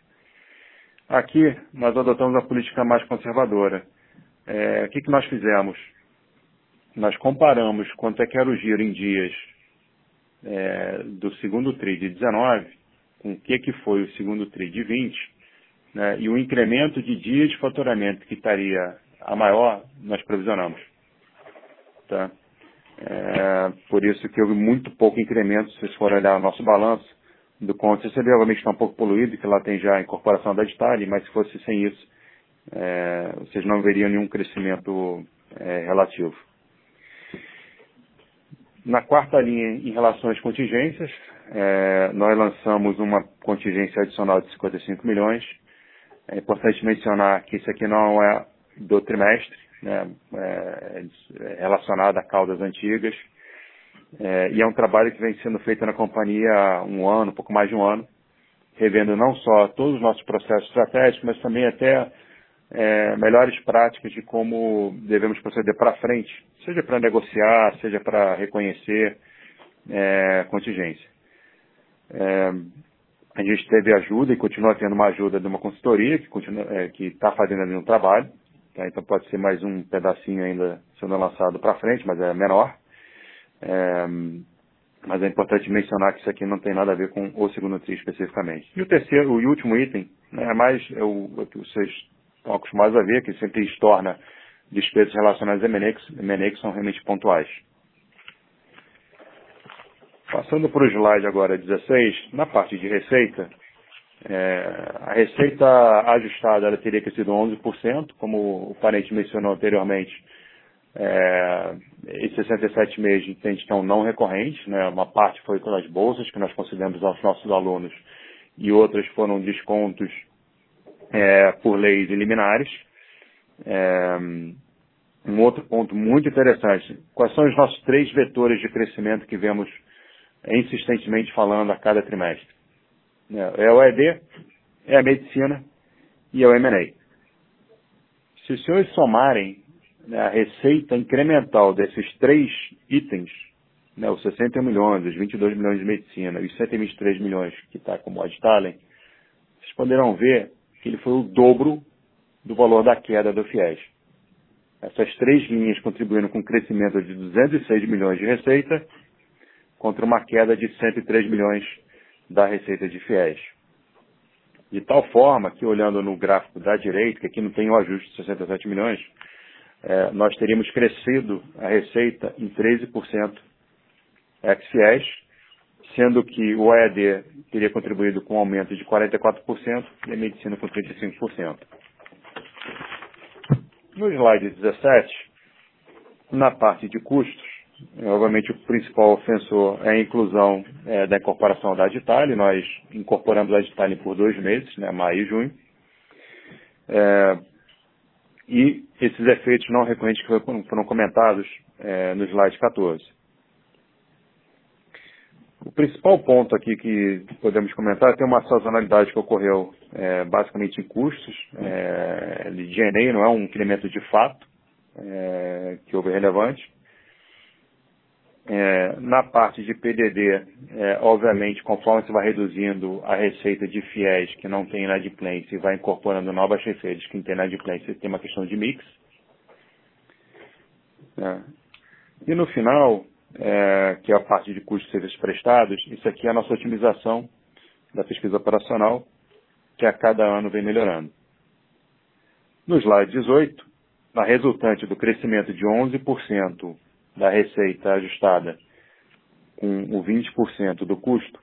Aqui, nós adotamos uma política mais conservadora. É, o que, que nós fizemos? Nós comparamos quanto é que era o giro em dias é, do segundo TRI de 19 com o que, que foi o segundo TRI de 20, né, e o incremento de dias de faturamento que estaria a maior, nós provisionamos. Tá? É, por isso que houve muito pouco incremento, se vocês forem olhar o nosso balanço do conto receber, obviamente está um pouco poluído, que lá tem já a incorporação da Ditali, mas se fosse sem isso, é, vocês não veriam nenhum crescimento é, relativo. Na quarta linha, em relação às contingências, é, nós lançamos uma contingência adicional de 55 milhões. É importante mencionar que isso aqui não é do trimestre, né, é, é relacionado a caudas antigas, é, e é um trabalho que vem sendo feito na companhia há um ano, pouco mais de um ano, revendo não só todos os nossos processos estratégicos, mas também até é, melhores práticas de como devemos proceder para frente, seja para negociar, seja para reconhecer é, contingência. É, a gente teve ajuda e continua tendo uma ajuda de uma consultoria que é, está fazendo ali um trabalho, tá? então pode ser mais um pedacinho ainda sendo lançado para frente, mas é menor. É, mas é importante mencionar que isso aqui não tem nada a ver com o segundo TRI especificamente. E o terceiro, e último item, né, é mais é o, é o que vocês estão acostumados a ver, que sempre estorna despesas relacionadas a M&A que são realmente pontuais. Passando para o slide agora 16, na parte de receita, é, a receita ajustada ela teria crescido 11%, como o parente mencionou anteriormente, é, esses 67 meses gente estão não recorrentes, né? uma parte foi com as bolsas que nós concedemos aos nossos alunos e outras foram descontos é, por leis liminares. É, um outro ponto muito interessante, quais são os nossos três vetores de crescimento que vemos insistentemente falando a cada trimestre? É o ED, é a medicina e é o M&A. Se os senhores somarem né, a receita incremental desses três itens, né, os 61 milhões, os 22 milhões de medicina e os 123 milhões que está como Ad Talent, vocês poderão ver que ele foi o dobro do valor da queda do FIES. Essas três linhas contribuindo com um crescimento de 206 milhões de receita contra uma queda de 103 milhões da receita de FIES. De tal forma que, olhando no gráfico da direita, que aqui não tem o ajuste de 67 milhões, é, nós teríamos crescido a receita em 13% ex-FIES, sendo que o EAD teria contribuído com um aumento de 44% e a medicina com 35%. No slide 17, na parte de custos, obviamente o principal ofensor é a inclusão é, da incorporação da Aditale. Nós incorporamos a Aditale por dois meses, né, maio e junho. É, e esses efeitos não recorrentes que foram comentados é, no slide 14. O principal ponto aqui que podemos comentar é tem uma sazonalidade que ocorreu é, basicamente em custos. É, de DNA não é um incremento de fato é, que houve relevante. É, na parte de PDD, é, obviamente, conforme você vai reduzindo a receita de fiéis que não tem inadimplência e vai incorporando novas receitas que tem inadimplência, tem uma questão de mix. É. E no final, é, que é a parte de custos de serviços prestados, isso aqui é a nossa otimização da pesquisa operacional, que a cada ano vem melhorando. No slide 18, a resultante do crescimento de 11% da receita ajustada com o 20% do custo,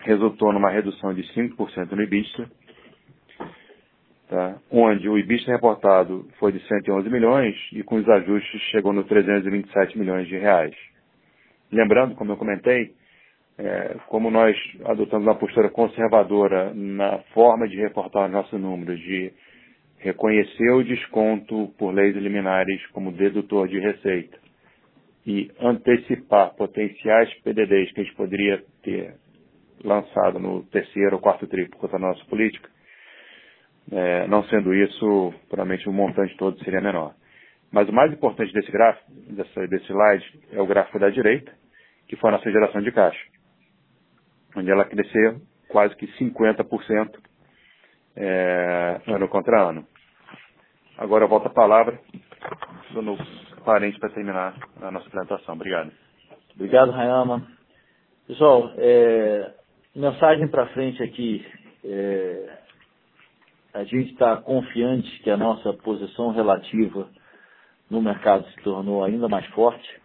resultou numa redução de 5% no IBISTA, tá? onde o IBISTA reportado foi de 111 milhões e com os ajustes chegou no 327 milhões de reais. Lembrando, como eu comentei, é, como nós adotamos uma postura conservadora na forma de reportar os nossos números, de reconhecer o desconto por leis liminares como dedutor de receita e antecipar potenciais PDDs que a gente poderia ter lançado no terceiro ou quarto tri por conta da nossa política, é, não sendo isso, provavelmente o montante todo seria menor. Mas o mais importante desse gráfico, desse, desse slide, é o gráfico da direita, que foi a nossa geração de caixa, onde ela cresceu quase que 50% é, ano contra ano. Agora eu volto a palavra do parente para terminar a nossa apresentação. Obrigado. Obrigado, Rayama. Pessoal, é, mensagem para frente aqui. É, a gente está confiante que a nossa posição relativa no mercado se tornou ainda mais forte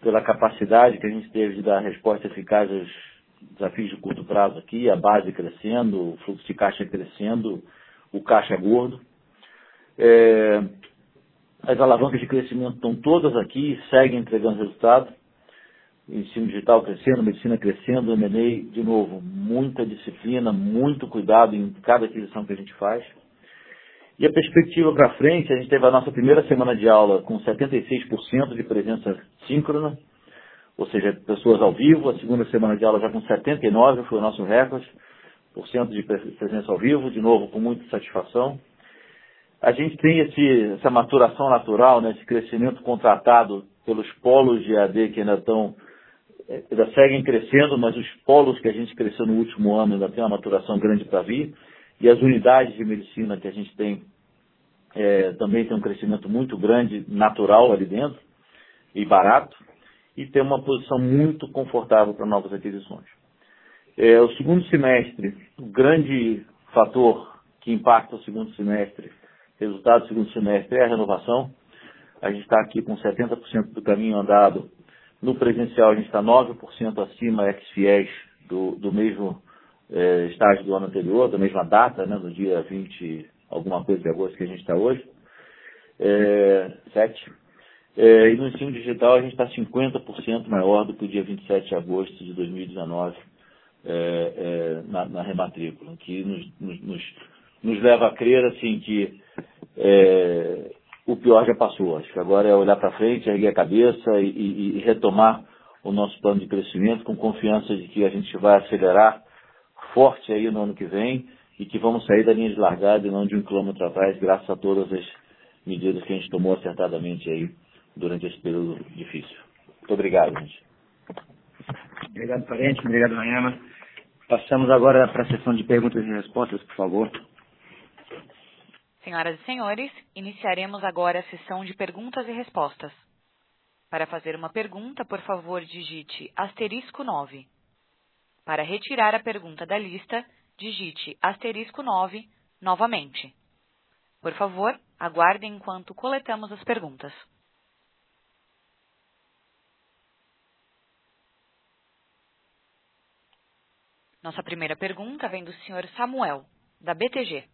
pela capacidade que a gente teve de dar resposta eficaz aos desafios de curto prazo aqui, a base crescendo, o fluxo de caixa crescendo, o caixa gordo. É, as alavancas de crescimento estão todas aqui, seguem entregando resultado. Ensino digital crescendo, medicina crescendo, M&A, de novo, muita disciplina, muito cuidado em cada aquisição que a gente faz. E a perspectiva para frente, a gente teve a nossa primeira semana de aula com 76% de presença síncrona, ou seja, pessoas ao vivo. A segunda semana de aula já com 79%, foi o nosso recorde, por cento de presença ao vivo, de novo, com muita satisfação a gente tem esse, essa maturação natural, né, esse crescimento contratado pelos polos de AD que ainda estão, eh, ainda seguem crescendo, mas os polos que a gente cresceu no último ano ainda tem uma maturação grande para vir, e as unidades de medicina que a gente tem é, também tem um crescimento muito grande, natural ali dentro, e barato, e tem uma posição muito confortável para novas aquisições. É, o segundo semestre, o grande fator que impacta o segundo semestre resultado do segundo semestre é a renovação. A gente está aqui com 70% do caminho andado. No presencial, a gente está 9% acima ex-fiéis do, do mesmo é, estágio do ano anterior, da mesma data, né, no dia 20, alguma coisa de agosto que a gente está hoje. É, 7. É, e no ensino digital, a gente está 50% maior do que o dia 27 de agosto de 2019 é, é, na, na, rematrícula, que nos, nos, nos, leva a crer assim, que é, o pior já passou. Acho que agora é olhar para frente, erguer a cabeça e, e, e, retomar o nosso plano de crescimento com confiança de que a gente vai acelerar forte aí no ano que vem e que vamos sair da linha de largada e não de um quilômetro atrás, graças a todas as medidas que a gente tomou acertadamente aí durante esse período difícil. Muito obrigado, gente. Obrigado, parente. Obrigado, Rayama. Passamos agora para a sessão de perguntas e respostas, por favor. Senhoras e senhores, iniciaremos agora a sessão de perguntas e respostas. Para fazer uma pergunta, por favor, digite asterisco 9. Para retirar a pergunta da lista, digite asterisco 9 novamente. Por favor, aguardem enquanto coletamos as perguntas. Nossa primeira pergunta vem do senhor Samuel, da BTG.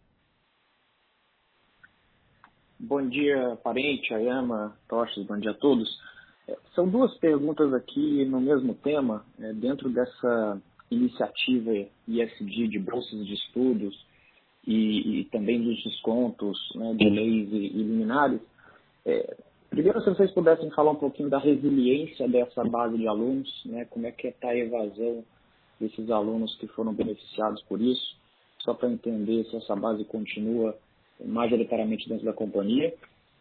Bom dia, parente, Ayama, Toches, bom dia a todos. É, são duas perguntas aqui no mesmo tema, é, dentro dessa iniciativa ISD de bolsas de estudos e, e também dos descontos né, de leis e, e liminares. É, primeiro, se vocês pudessem falar um pouquinho da resiliência dessa base de alunos, né, como é que está a evasão desses alunos que foram beneficiados por isso, só para entender se essa base continua majoritariamente dentro da companhia?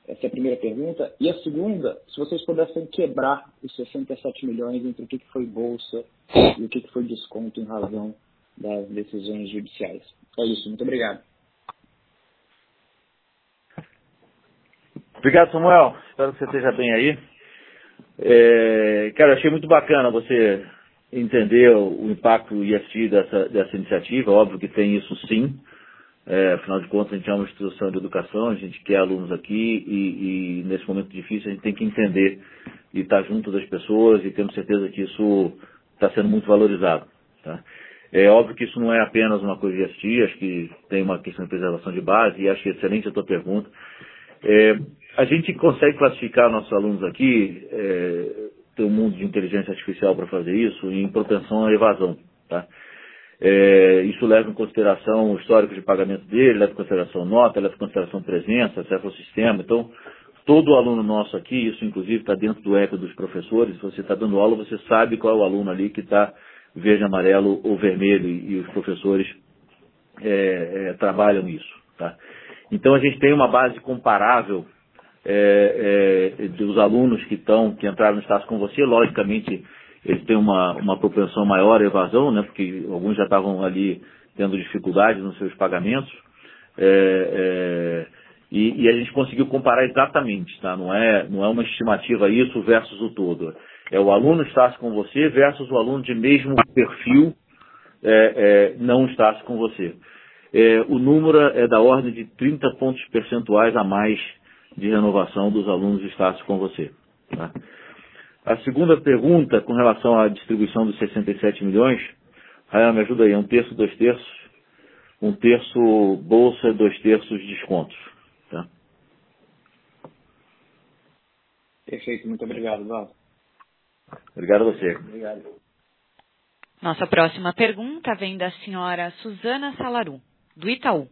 Essa é a primeira pergunta. E a segunda, se vocês pudessem quebrar os 67 milhões entre o que foi bolsa e o que foi desconto em razão das decisões judiciais. É isso. Muito obrigado. Obrigado, Samuel. Espero que você esteja bem aí. É, cara, achei muito bacana você entender o impacto IST dessa, dessa iniciativa. Óbvio que tem isso sim. É, afinal de contas, a gente é uma instituição de educação, a gente quer alunos aqui e, e nesse momento difícil a gente tem que entender e estar junto das pessoas e temos certeza que isso está sendo muito valorizado. Tá? É óbvio que isso não é apenas uma coisa de assistir, acho que tem uma questão de preservação de base e acho excelente a tua pergunta. É, a gente consegue classificar nossos alunos aqui, é, tem um mundo de inteligência artificial para fazer isso, em propensão à evasão. Tá? É, isso leva em consideração o histórico de pagamento dele, leva em consideração nota, leva em consideração presença, acesso ao sistema. Então, todo aluno nosso aqui, isso inclusive está dentro do eco dos professores, se você está dando aula, você sabe qual é o aluno ali que está verde, amarelo ou vermelho e, os professores é, é, trabalham isso. Tá? Então a gente tem uma base comparável é, é dos alunos que estão, que entraram no estágio com você, logicamente eles têm uma, uma propensão maior à evasão, né, porque alguns já estavam ali tendo dificuldades nos seus pagamentos. É, é, e, e, a gente conseguiu comparar exatamente, tá? não, é, não é uma estimativa isso versus o todo. É o aluno estar com você versus o aluno de mesmo perfil é, é não estar com você. É, o número é da ordem de 30 pontos percentuais a mais de renovação dos alunos estar com você. Tá? A segunda pergunta, com relação à distribuição dos 67 milhões, Rayan, me ajuda aí, um terço, dois terços, um terço bolsa, dois terços descontos. Tá? Perfeito, muito obrigado, Val. Obrigado a você. Obrigado. Nossa próxima pergunta vem da senhora Suzana Salaru, do Itaú.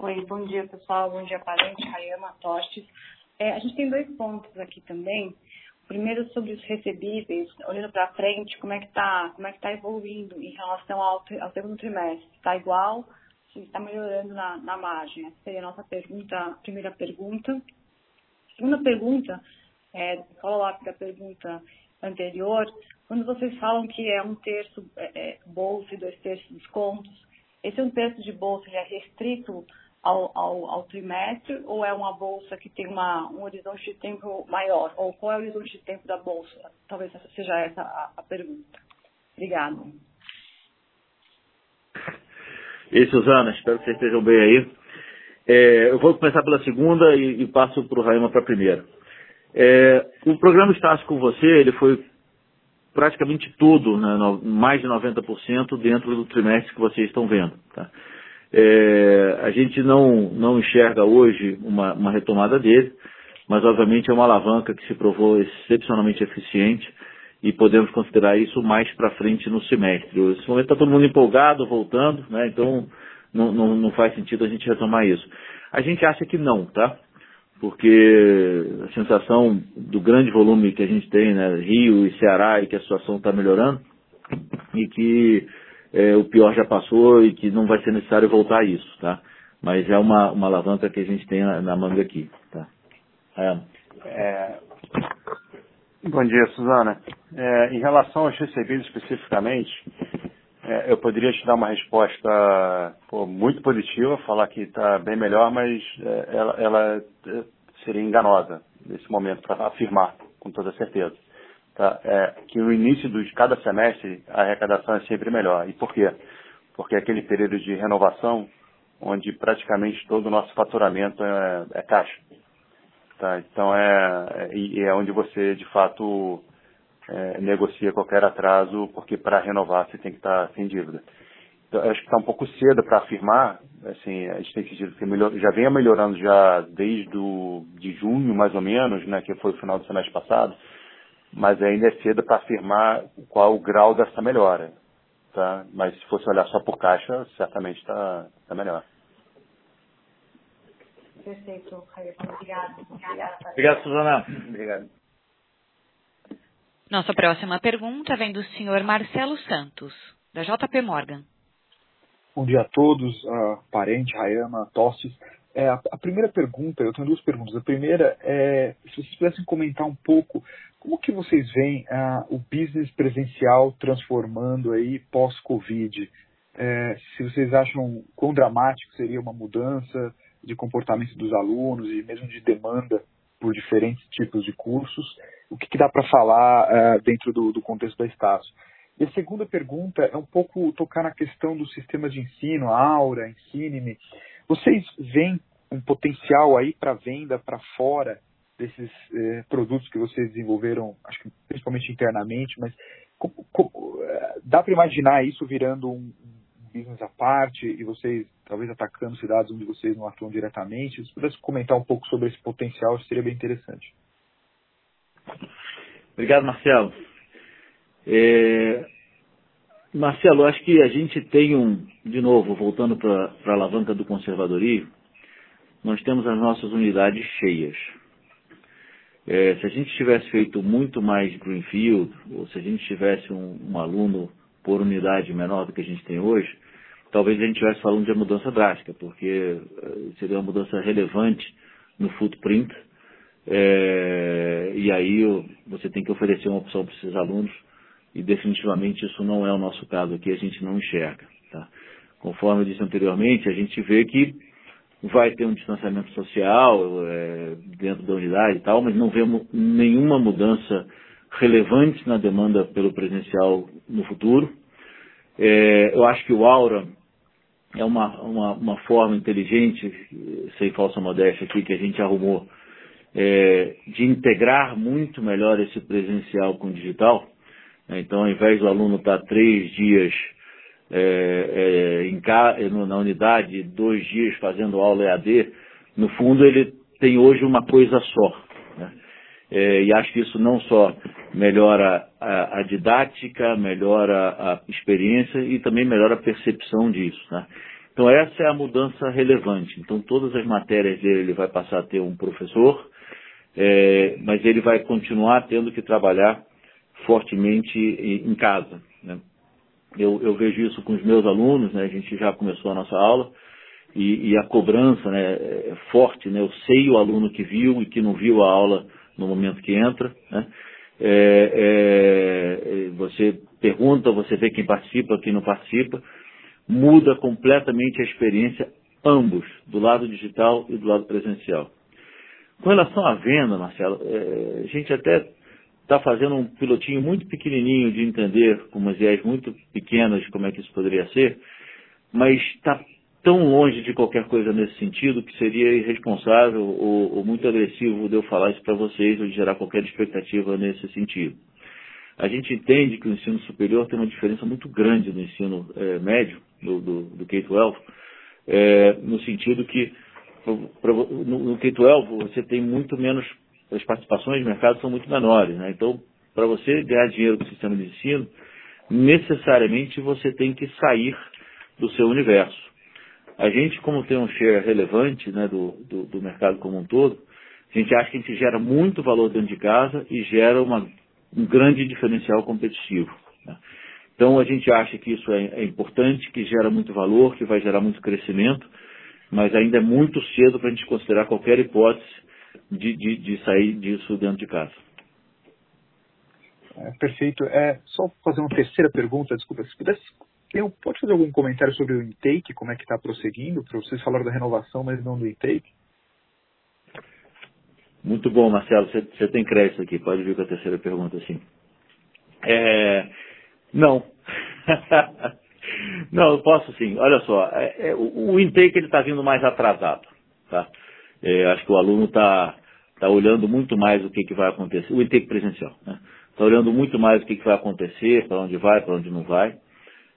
Oi, bom dia pessoal, bom dia parente, Rayama Tostes. É, a gente tem dois pontos aqui também. Primeiro sobre os recebíveis, olhando para frente, como é que está como é que tá evoluindo em relação ao, ao segundo trimestre? Está igual? Está melhorando na, na margem? Essa seria a nossa pergunta, primeira pergunta. Segunda pergunta, é, follow-up da pergunta anterior, quando vocês falam que é um terço é, é, bolsa e dois terços descontos, esse é um terço de bolsa já restrito ao, ao, ao, trimestre ou é uma bolsa que tem uma, um horizonte de tempo maior? Ou qual é o horizonte de tempo da bolsa? Talvez seja essa a, a pergunta. Obrigada. E Suzana, espero que vocês estejam bem aí. É, eu vou começar pela segunda e, e passo para o Raima para a primeira. É, o programa Estácio com Você, ele foi praticamente todo, né, no, mais de 90% dentro do trimestre que vocês estão vendo. Tá? É, a gente não, não enxerga hoje uma, uma retomada dele, mas obviamente é uma alavanca que se provou excepcionalmente eficiente e podemos considerar isso mais para frente no semestre. Nesse momento está todo mundo empolgado, voltando, né? então não, não, não faz sentido a gente retomar isso. A gente acha que não, tá? Porque a sensação do grande volume que a gente tem, né, Rio e Ceará, e que a situação está melhorando, e que é, o pior já passou e que não vai ser necessário voltar a isso, tá? Mas é uma, uma alavanca que a gente tem na, na manga aqui, tá? É, é, bom dia, Suzana. É, em relação aos recebidos especificamente, é, eu poderia te dar uma resposta pô, muito positiva, falar que está bem melhor, mas é, ela, ela, seria enganosa nesse momento para afirmar com toda certeza. Tá? É, que no início de cada semestre a arrecadação é sempre melhor. E por quê? Porque é aquele período de renovação onde praticamente todo o nosso faturamento é, é caixa. Tá? Então é, é, é onde você de fato é, negocia qualquer atraso, porque para renovar você tem que estar sem dívida. Então, acho que está um pouco cedo para afirmar, assim, a gente tem sentido que melhor, já venha melhorando já desde de junho, mais ou menos, né, que foi o final do semestre passado, mas ainda é cedo para afirmar qual o grau dessa melhora. Tá? Mas se fosse olhar só por caixa, certamente está tá melhor. Perfeito, Obrigada. Obrigada, Obrigado, Suzana. Obrigado. Nossa próxima pergunta vem do senhor Marcelo Santos, da JP Morgan. Bom dia a todos, uh, parente, Rayama, Tostes. É, a, a, primeira pergunta, eu tenho duas perguntas. A primeira é se vocês pudessem comentar um pouco como que vocês veem uh, o business presencial transformando aí pós-Covid. É, se vocês acham quão dramático seria uma mudança de comportamento dos alunos e mesmo de demanda por diferentes tipos de cursos o que, que dá para falar uh, dentro do, do, contexto da Estácio. E a segunda pergunta é um pouco tocar na questão do sistema de ensino, Aura, Ensine-me. Vocês veem um potencial aí para venda para fora desses eh, produtos que vocês desenvolveram, acho que principalmente internamente, mas eh, dá para imaginar isso virando um business à parte e vocês talvez atacando cidades onde vocês não atuam diretamente? Se pudesse comentar um pouco sobre esse potencial, seria bem interessante. Obrigado, Marcelo. É... Marcelo, acho que a gente tem um, de novo, voltando para a alavanca do conservadorismo, nós temos as nossas unidades cheias. É, se a gente tivesse feito muito mais Greenfield, ou se a gente tivesse um, um, aluno por unidade menor do que a gente tem hoje, talvez a gente estivesse falando de uma mudança drástica, porque é, seria uma mudança relevante no footprint é, e aí você tem que oferecer uma opção para esses alunos e definitivamente isso não é o nosso caso aqui, a gente não enxerga. Tá? Conforme eu disse anteriormente, a gente vê que vai ter um distanciamento social é, dentro da unidade e tal, mas não vemos nenhuma mudança relevante na demanda pelo presencial no futuro. É, eu acho que o Aura é uma, uma, uma forma inteligente, sem falsa modéstia aqui, que a gente arrumou é, de integrar muito melhor esse presencial com o digital. Né? Então, ao invés do aluno estar três dias é, é, em, na unidade, dois dias fazendo aula EAD, no fundo ele tem hoje uma coisa só. Né? É, e acho que isso não só melhora a, a, didática, melhora a experiência e também melhora a percepção disso. Né? Então essa é a mudança relevante. Então todas as matérias dele ele vai passar a ter um professor, é, mas ele vai continuar tendo que trabalhar fortemente em casa. Né? Eu, eu, vejo isso com os meus alunos, né? a gente já começou a nossa aula, e, e, a cobrança né, é forte, né? eu sei o aluno que viu e que não viu a aula no momento que entra. Né? É, é, você pergunta, você vê quem participa, quem não participa, muda completamente a experiência, ambos, do lado digital e do lado presencial. Com relação à venda, Marcelo, é, a gente até está fazendo um pilotinho muito pequenininho de entender, com umas ideias muito pequenas, como é que isso poderia ser, mas está tão longe de qualquer coisa nesse sentido que seria irresponsável ou, ou muito agressivo de eu falar isso para vocês ou de gerar qualquer expectativa nesse sentido. A gente entende que o ensino superior tem uma diferença muito grande do ensino é, médio, do, do, do K-12, é, no sentido que no, no K-12 você tem muito menos, as participações de mercado são muito menores. Né? Então, para você ganhar dinheiro com o sistema de ensino, necessariamente você tem que sair do seu universo. A gente, como tem um share relevante né, do, do, do, mercado como um todo, a gente acha que a gente gera muito valor dentro de casa e gera uma, um grande diferencial competitivo. Né? Então, a gente acha que isso é, é importante, que gera muito valor, que vai gerar muito crescimento, mas ainda é muito cedo para a gente considerar qualquer hipótese de, de, de sair disso dentro de casa. É, perfeito. É, só fazer uma terceira pergunta, desculpa, se pudesse tem, pode fazer algum comentário sobre o intake, como é que está prosseguindo? Para vocês falaram da renovação, mas não do intake. Muito bom, Marcelo. Você tem crédito aqui. Pode vir com a terceira pergunta, sim. É, não. (laughs) não, eu posso sim. Olha só, é, é, o, o intake está vindo mais atrasado. Tá? É, acho que o aluno está tá olhando muito mais o que, que vai acontecer. O intake presencial. Está né? Tá olhando muito mais o que, que vai acontecer, para onde vai, para onde não vai.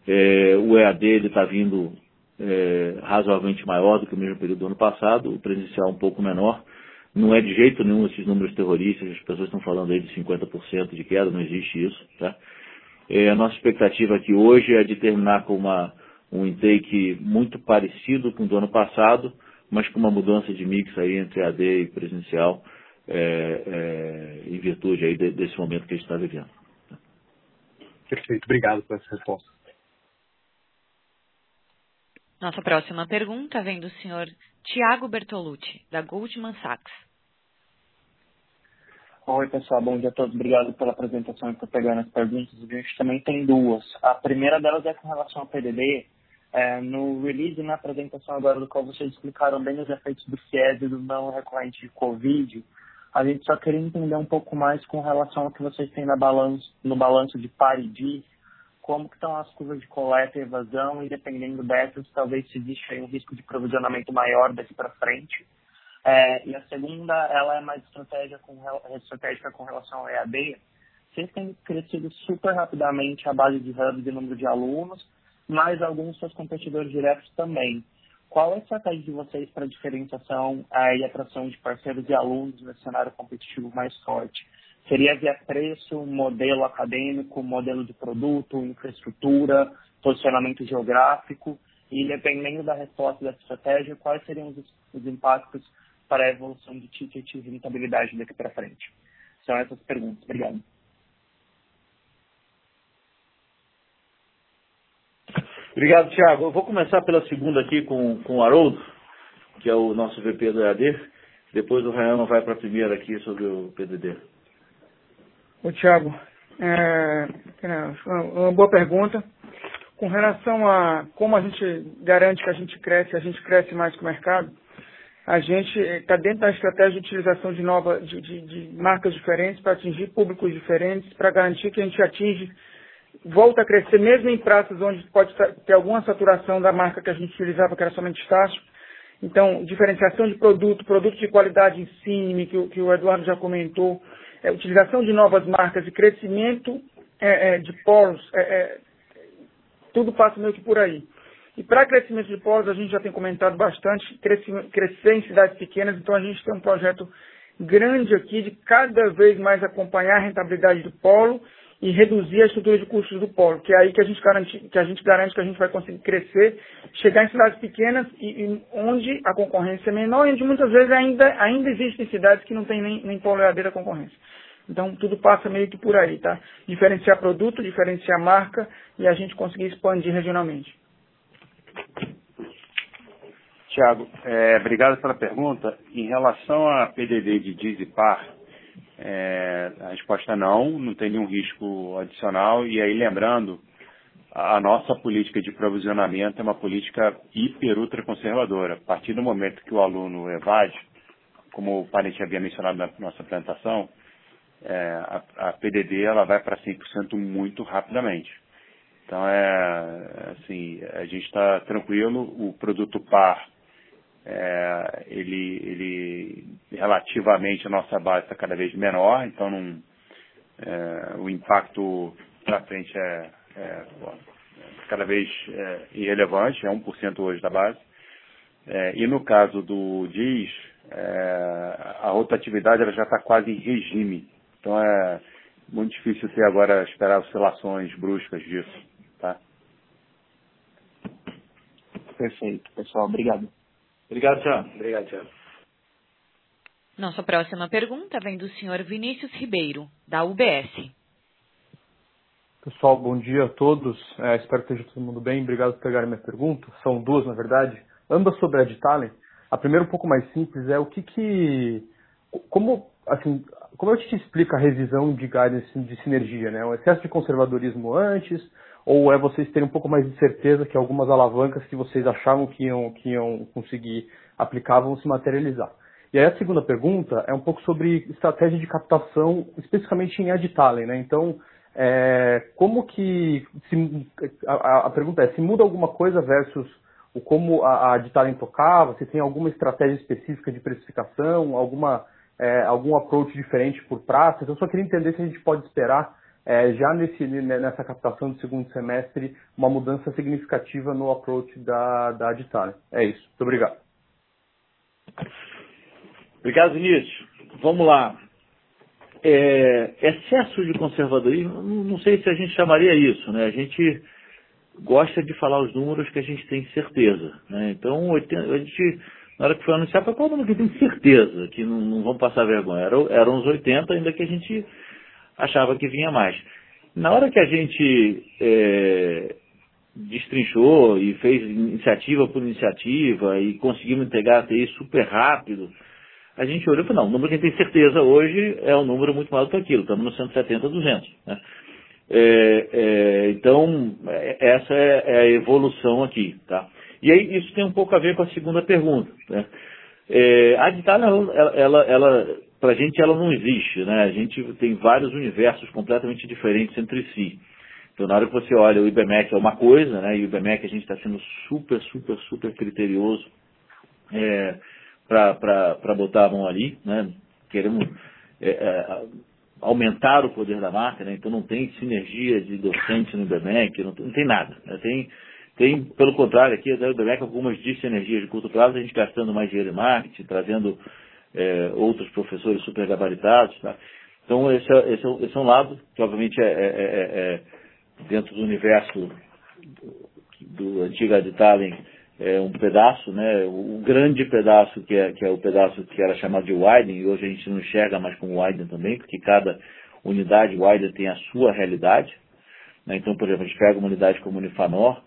É, o EAD está vindo é, razoavelmente maior do que o mesmo período do ano passado, o presencial um pouco menor. Não é de jeito nenhum esses números terroristas, as pessoas estão falando aí de 50% de queda, não existe isso. Tá? É, a nossa expectativa aqui hoje é de terminar com uma, um intake muito parecido com o do ano passado, mas com uma mudança de mix aí entre AD e presencial, é, é, em virtude aí de, desse momento que a gente está vivendo. Perfeito, obrigado por essa resposta. Nossa próxima pergunta vem do senhor Tiago Bertolucci, da Goldman Sachs. Oi, pessoal. Bom dia a todos. Obrigado pela apresentação e por pegando as perguntas. A gente também tem duas. A primeira delas é com relação ao PDD. É, no release, na apresentação agora do qual vocês explicaram bem os efeitos do FIES e do não recorrente de Covid, a gente só queria entender um pouco mais com relação ao que vocês têm na balanço, no balanço de par e DIS, como que estão as curvas de coleta e evasão e dependendo dessas, talvez se existe aí um risco de provisionamento maior daqui para frente. É, e a segunda, ela é mais com, estratégica com relação ao EAD. Vocês têm crescido super rapidamente a base de hubs e número de alunos, mas alguns seus competidores diretos também. Qual é a estratégia de vocês para diferenciação é, e atração de parceiros e alunos nesse cenário competitivo mais forte? Seria via preço, modelo acadêmico, modelo de produto, infraestrutura, posicionamento geográfico e dependendo da resposta dessa estratégia, quais seriam os, os impactos para a evolução de ticket e rentabilidade daqui para frente? São essas perguntas. Obrigado. Obrigado, Thiago. Eu vou começar pela segunda aqui com, com o Haroldo, que é o nosso VP do EAD. Depois o Rayama vai para a primeira aqui sobre o PDD. O Tiago, é, uma boa pergunta. Com relação a como a gente garante que a gente cresce, a gente cresce mais que o mercado, a gente está dentro da estratégia de utilização de, nova, de, de, de marcas diferentes para atingir públicos diferentes, para garantir que a gente atinge, volta a crescer, mesmo em praças onde pode ter alguma saturação da marca que a gente utilizava, que era somente estágio. Então, diferenciação de produto, produto de qualidade em cima, que, que o Eduardo já comentou, é, utilização de novas marcas e crescimento é, é, de polos, é, é, tudo passa meio que por aí. E para crescimento de polos, a gente já tem comentado bastante, crescer em cidades pequenas, então a gente tem um projeto grande aqui de cada vez mais acompanhar a rentabilidade do polo e reduzir a estrutura de custos do polo, que é aí que a gente garante que a gente, garante que a gente vai conseguir crescer, chegar em cidades pequenas e, e onde a concorrência é menor e onde muitas vezes ainda, ainda existem cidades que não tem nem, nem EAD da concorrência. Então tudo passa meio que por aí, tá? Diferenciar produto, diferenciar marca e a gente conseguir expandir regionalmente. Tiago, é, obrigado pela pergunta. Em relação a PDD de Dizipar, é, a resposta é não, não tem nenhum risco adicional. E aí, lembrando, a nossa política de provisionamento é uma política hiper, ultra conservadora. A partir do momento que o aluno evade, como o parente havia mencionado na nossa apresentação, é, a, a, PDD ela vai para 100% muito rapidamente. Então é assim, a gente está tranquilo, o produto par é, ele, ele relativamente a nossa base está cada vez menor, então não, é, o impacto para frente é, é cada vez é, irrelevante, é 1% hoje da base. É, e no caso do DIS, é, a rotatividade ela já está quase em regime. Então é muito difícil ter agora esperar oscilações bruscas disso. Tá? Perfeito, pessoal. Obrigado. Obrigado, Tiago. Obrigado, Tiago. Nossa próxima pergunta vem do senhor Vinícius Ribeiro, da UBS. Pessoal, bom dia a todos. É, espero que esteja todo mundo bem. Obrigado por pegarem minha pergunta. São duas, na verdade. Ambas sobre a Adtalent. A primeira, um pouco mais simples, é o que que... Como, assim, como eu te explico a revisão de guidance de sinergia, né? O excesso de conservadorismo antes, ou é vocês terem um pouco mais de certeza que algumas alavancas que vocês achavam que iam, que iam conseguir aplicar vão se materializar? E aí a segunda pergunta é um pouco sobre estratégia de captação, especificamente em Adtalent, né? Então, é, como que se, a, a, pergunta é se muda alguma coisa versus o como a, a de talent tocava, se tem alguma estratégia específica de precificação, alguma é, algum approach diferente por praça. Então, eu só queria entender se a gente pode esperar é, já nesse, nessa captação do segundo semestre uma mudança significativa no approach da, da Aditale. É isso. Muito obrigado. Obrigado, Vinícius. Vamos lá é, excesso de conservadorismo, não sei se a gente chamaria isso, né? A gente gosta de falar os números que a gente tem certeza, né? Então, a gente, na hora que foi anunciar, foi qual número que tem certeza, que não, não vão passar vergonha. Era, eram uns 80, ainda que a gente achava que vinha mais. Na hora que a gente é, destrinchou e fez iniciativa por iniciativa e conseguimos entregar a TI super rápido, a gente olhou e falou, não, o número que a gente tem certeza hoje é um número muito maior do que aquilo, estamos no 170, 200. Né? É, é, então, essa é, é, a evolução aqui. Tá? E aí isso tem um pouco a ver com a segunda pergunta. Né? É, a Ditala, ela, ela, ela para a gente, ela não existe. Né? A gente tem vários universos completamente diferentes entre si. Então, na hora que você olha, o IBMEC é uma coisa, né? e o IBMEC a gente está sendo super, super, super criterioso. É, para botar a mão ali, né? Queremos é, é, aumentar o poder da marca, né? Então não tem sinergia de docente no IBMEC, não, não tem nada. Né? Tem, tem, pelo contrário, aqui no IBMEC algumas dissinergias de curto prazo, a gente gastando mais dinheiro em marketing, trazendo é, outros professores super gabaritados, tá? Então esse é, esse, é, esse é um lado que obviamente é, é, é, é dentro do universo do antigo Aditalen, é, um pedaço, né, o grande pedaço que é, que é o pedaço que era chamado de Widen, e hoje a gente não enxerga mais como Widen também, porque cada unidade Widen tem a sua realidade. Né? Então, por exemplo, a gente pega uma unidade como Unifanor,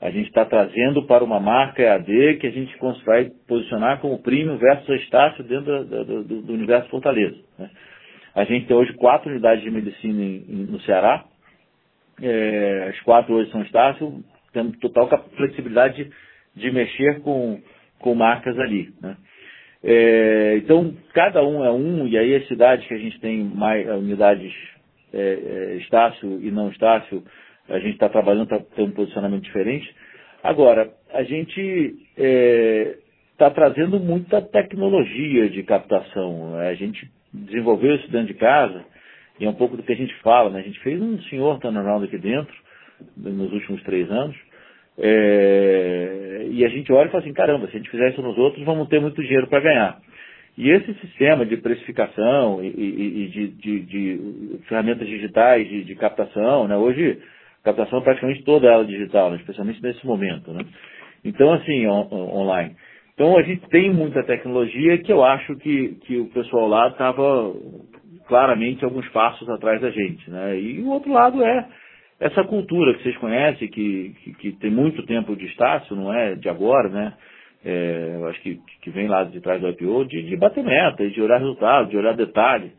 a gente está trazendo para uma marca EAD que a gente vai posicionar como premium versus Estácio dentro do, do, universo Fortaleza. Né? A gente tem hoje quatro unidades de medicina em, em, no Ceará, é, as quatro hoje são Estácio, temos total flexibilidade de mexer com, com marcas ali. Né? É, então, cada um é um, e aí as cidades que a gente tem mais unidades é, é, Estácio e não Estácio, a gente está trabalhando para ter um posicionamento diferente. Agora, a gente está é, trazendo muita tecnologia de captação. A gente desenvolveu isso dentro de casa, e é um pouco do que a gente fala. Né? A gente fez um senhor turnaround aqui dentro, nos últimos três anos, é, e a gente olha e fala assim, caramba, se a gente fizer isso nos outros, vamos ter muito dinheiro para ganhar. E esse sistema de precificação e, e, e de, de, de, ferramentas digitais de, de, captação, né? hoje captação praticamente toda ela digital, né? especialmente nesse momento. Né? Então, assim, on, online. Então, a gente tem muita tecnologia que eu acho que, que o pessoal lá estava claramente alguns passos atrás da gente. Né? E o outro lado é essa cultura que vocês conhecem, que, que, que, tem muito tempo de estácio, não é de agora, né? É, eu acho que, que vem lá de trás do IPO, de, de bater meta, de olhar resultado, de olhar detalhe.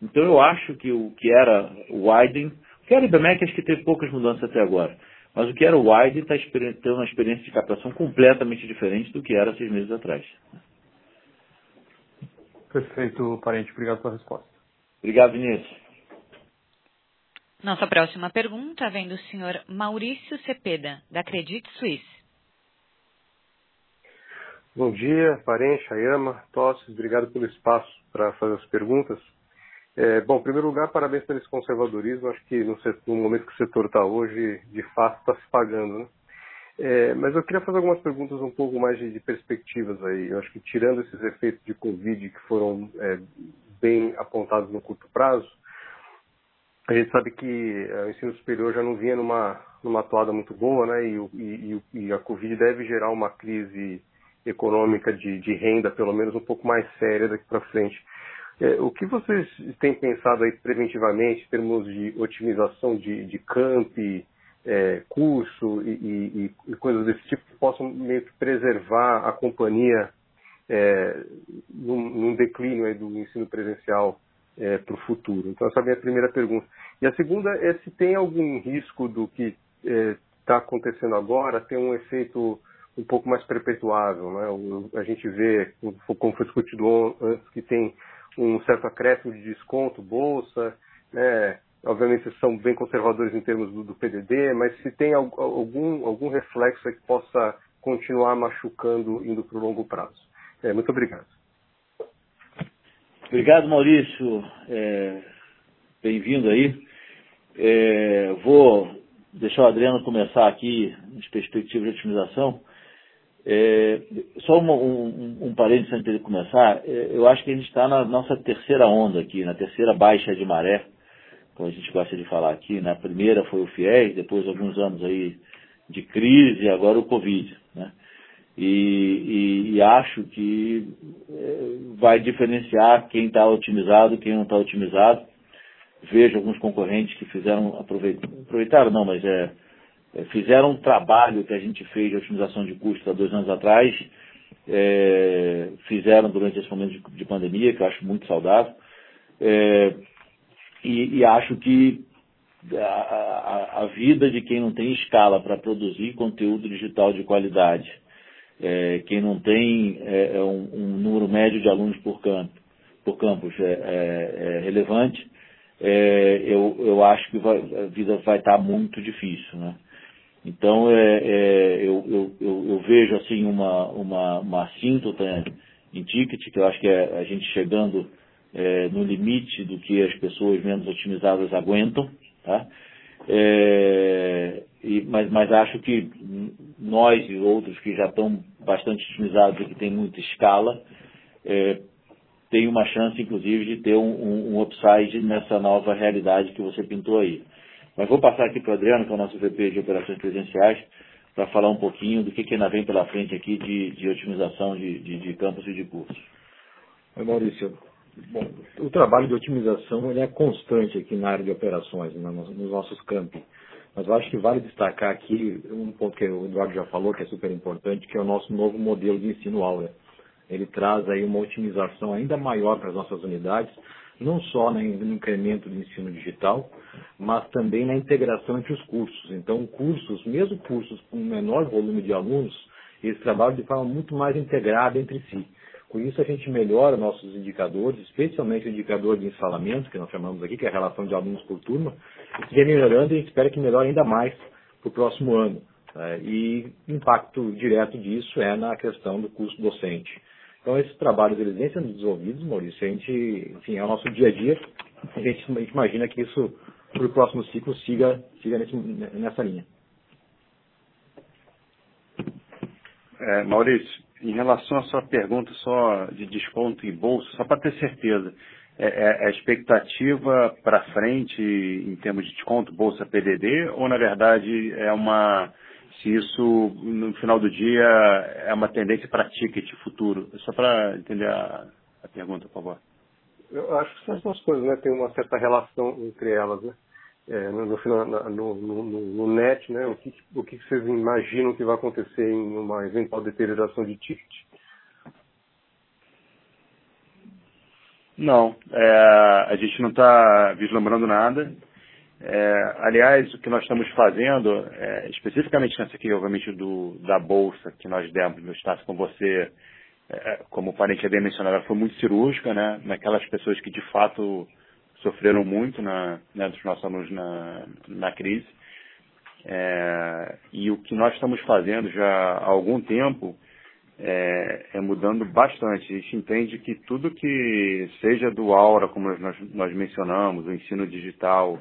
Então eu acho que o que era o Widen, o que era o IBMEC, acho que teve poucas mudanças até agora. Mas o que era o Widen está tendo uma experiência de captação completamente diferente do que era seis meses atrás. Perfeito, parente. Obrigado pela resposta. Obrigado, Vinícius. Nossa próxima pergunta vem do senhor Maurício Cepeda, da Credit Suisse. Bom dia, parente, Ayama, Tosses, obrigado pelo espaço para fazer as perguntas. É, bom, em primeiro lugar, parabéns pelo conservadorismo. Acho que no, setor, no, momento que o setor está hoje, de fato, está se pagando. Né? É, mas eu queria fazer algumas perguntas um pouco mais de, de, perspectivas aí. Eu acho que tirando esses efeitos de Covid que foram é, bem apontados no curto prazo, a gente sabe que é, o ensino superior já não vinha numa, numa toada muito boa, né? E, e, e a Covid deve gerar uma crise econômica de, de renda, pelo menos um pouco mais séria daqui para frente. É, o que vocês têm pensado aí preventivamente em termos de otimização de, de camp, é, curso e, e, e, coisas desse tipo que possam meio que preservar a companhia é, num, num, declínio do ensino presencial é, para o futuro? Então essa é a minha primeira pergunta. E a segunda é se tem algum risco do que está é, acontecendo agora ter um efeito um pouco mais perpetuável. Né? a gente vê, como foi discutido antes, que tem um certo acréscimo de desconto, bolsa, né? obviamente vocês são bem conservadores em termos do, do PDD, mas se tem algum, algum reflexo que possa continuar machucando indo para o longo prazo. É, muito obrigado. Obrigado, Maurício. É, Bem-vindo aí. É, vou deixar o Adriano começar aqui nas perspectivas de otimização. É, só uma, um, um parênteses antes de começar, é, eu acho que a gente está na nossa terceira onda aqui, na terceira baixa de maré, como a gente gosta de falar aqui. Na né? primeira foi o FIES, depois alguns anos aí de crise agora o Covid. Né? E, e, e acho que é, vai diferenciar quem está otimizado quem não está otimizado. Vejo alguns concorrentes que fizeram, aproveitaram não, mas é, fizeram um trabalho que a gente fez de otimização de custos há dois anos atrás, é, fizeram durante esse momento de, de, pandemia, que eu acho muito saudável, é, e, e, acho que a, a, a, vida de quem não tem escala para produzir conteúdo digital de qualidade, é, quem não tem é, é um, um, número médio de alunos por, campo, por campus é, relevante, eu, eu acho que vai, a vida vai estar tá muito difícil, né? Então, é, é, eu, eu, eu, eu, vejo assim uma, uma, uma assíntota em ticket, que eu acho que é a gente chegando é, no limite do que as pessoas menos otimizadas aguentam, tá? É, e, mas, mas acho que nós e outros que já estão bastante otimizados e que têm muita escala, é, tem uma chance, inclusive, de ter um, um upside nessa nova realidade que você pintou aí. Mas vou passar aqui para o Adriano, que é o nosso VP de Operações Presenciais, para falar um pouquinho do que, que ainda vem pela frente aqui de, de otimização de, de, de campos e de cursos. Oi, Maurício. Bom, o trabalho de otimização ele é constante aqui na área de operações, né, nos, nos nossos campos. Mas eu acho que vale destacar aqui um ponto que o Eduardo já falou, que é super importante, que é o nosso novo modelo de ensino aula. Ele traz aí uma otimização ainda maior para as nossas unidades, não só no incremento do ensino digital, mas também na integração entre os cursos. Então, cursos, mesmo cursos com menor volume de alunos, eles trabalham de forma muito mais integrada entre si. Com isso, a gente melhora nossos indicadores, especialmente o indicador de instalamento, que nós chamamos aqui, que é a relação de alunos por turma, que vem melhorando e a gente espera que melhore ainda mais para o próximo ano. Né? E impacto direto disso é na questão do custo docente. Então, esses trabalhos eles vêm sendo desenvolvidos, Maurício. A gente, enfim, é o nosso dia a dia. A gente, imagina que isso, para o próximo ciclo, siga, siga nesse, nessa linha. É, Maurício, em relação à sua pergunta só de desconto em bolsa, só para ter certeza, é, é, é a expectativa para frente em termos de desconto, bolsa PDD, ou na verdade é uma se isso, no final do dia, é uma tendência para ticket futuro. Só para entender a, a, pergunta, por favor. Eu acho que são as duas coisas, né? Tem uma certa relação entre elas, né? É, no, no, no, no, no, net, né? O que, o que vocês imaginam que vai acontecer em uma eventual deterioração de ticket? Não, é, a gente não está vislumbrando nada. É, aliás, o que nós estamos fazendo, é, especificamente nessa aqui, obviamente, do, da bolsa que nós demos no espaço com você, é, como o parente bem mencionado, ela foi muito cirúrgica, né? Naquelas pessoas que de fato sofreram muito na, né, dos nossos alunos na, na crise. É, e o que nós estamos fazendo já há algum tempo é, é, mudando bastante. A gente entende que tudo que seja do Aura, como nós, nós mencionamos, o ensino digital,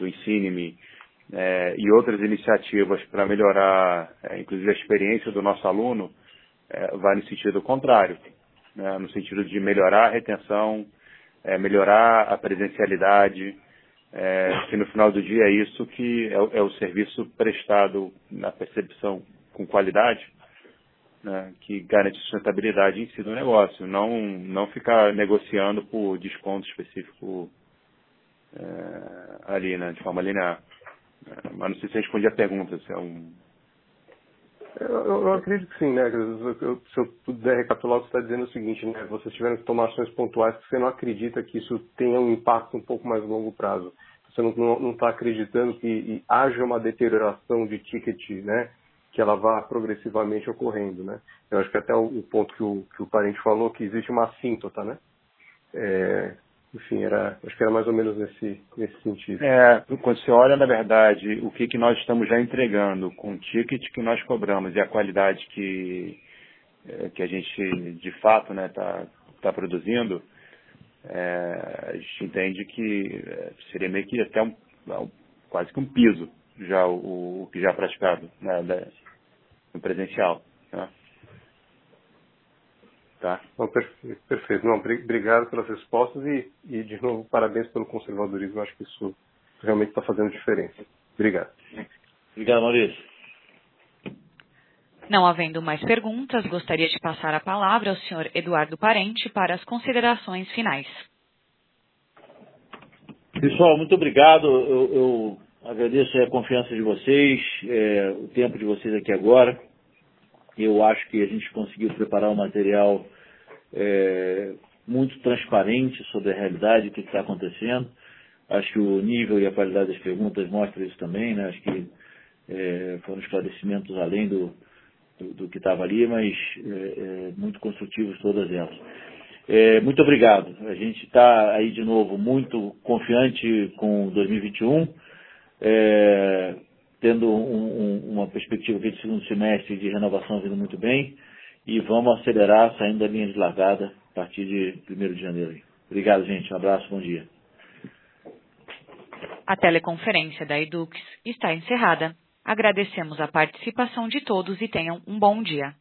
do Ensine-me, é, e outras iniciativas para melhorar, é, inclusive, a experiência do nosso aluno, é, vai no sentido contrário, né, no sentido de melhorar a retenção, é, melhorar a presencialidade, é, que no final do dia é isso que é, é o serviço prestado na percepção com qualidade, né, que garante sustentabilidade em si do negócio, não, não ficar negociando por desconto específico é, ali, né, de forma linear. É, mas não sei se respondi a pergunta, se é um, eu, eu, acredito que sim, né? Eu, se eu puder recapitular, você está dizendo o seguinte, né? Vocês tiveram que tomar ações pontuais porque você não acredita que isso tenha um impacto um pouco mais longo prazo. Você não está acreditando que haja uma deterioração de ticket, né? Que ela vá progressivamente ocorrendo, né? Eu acho que até o, o ponto que o, que o parente falou, que existe uma assíntota, né? É, enfim, era, acho que era mais ou menos nesse, nesse sentido. É, quando você olha, na verdade, o que, que nós estamos já entregando com o ticket que nós cobramos e a qualidade que, é, que a gente, de fato, está né, tá, tá produzindo, é, a gente entende que é, seria meio que até um, quase que um piso já o, o que já é praticado né, no presencial. Né? Tá. Bom, perfeito. Não, obrigado pelas respostas e, e, de novo, parabéns pelo conservadorismo. Eu acho que isso realmente está fazendo diferença. Obrigado. Obrigado, Maurício. Não havendo mais perguntas, gostaria de passar a palavra ao senhor Eduardo Parente para as considerações finais. Pessoal, muito obrigado. Eu, eu agradeço a confiança de vocês, é, o tempo de vocês aqui agora. Eu acho que a gente conseguiu preparar um material é, muito transparente sobre a realidade, o que está acontecendo. Acho que o nível e a qualidade das perguntas mostram isso também, né? Acho que é, foram esclarecimentos além do, do, do que estava ali, mas é, é, muito construtivos todas elas. É, muito obrigado. A gente está aí de novo muito confiante com 2021. É, tendo um, um, uma perspectiva aqui de segundo semestre de renovação vindo muito bem e vamos acelerar saindo da linha de largada a partir de 1 de janeiro. Obrigado, gente. Um abraço, bom dia. A teleconferência da Edux está encerrada. Agradecemos a participação de todos e tenham um bom dia.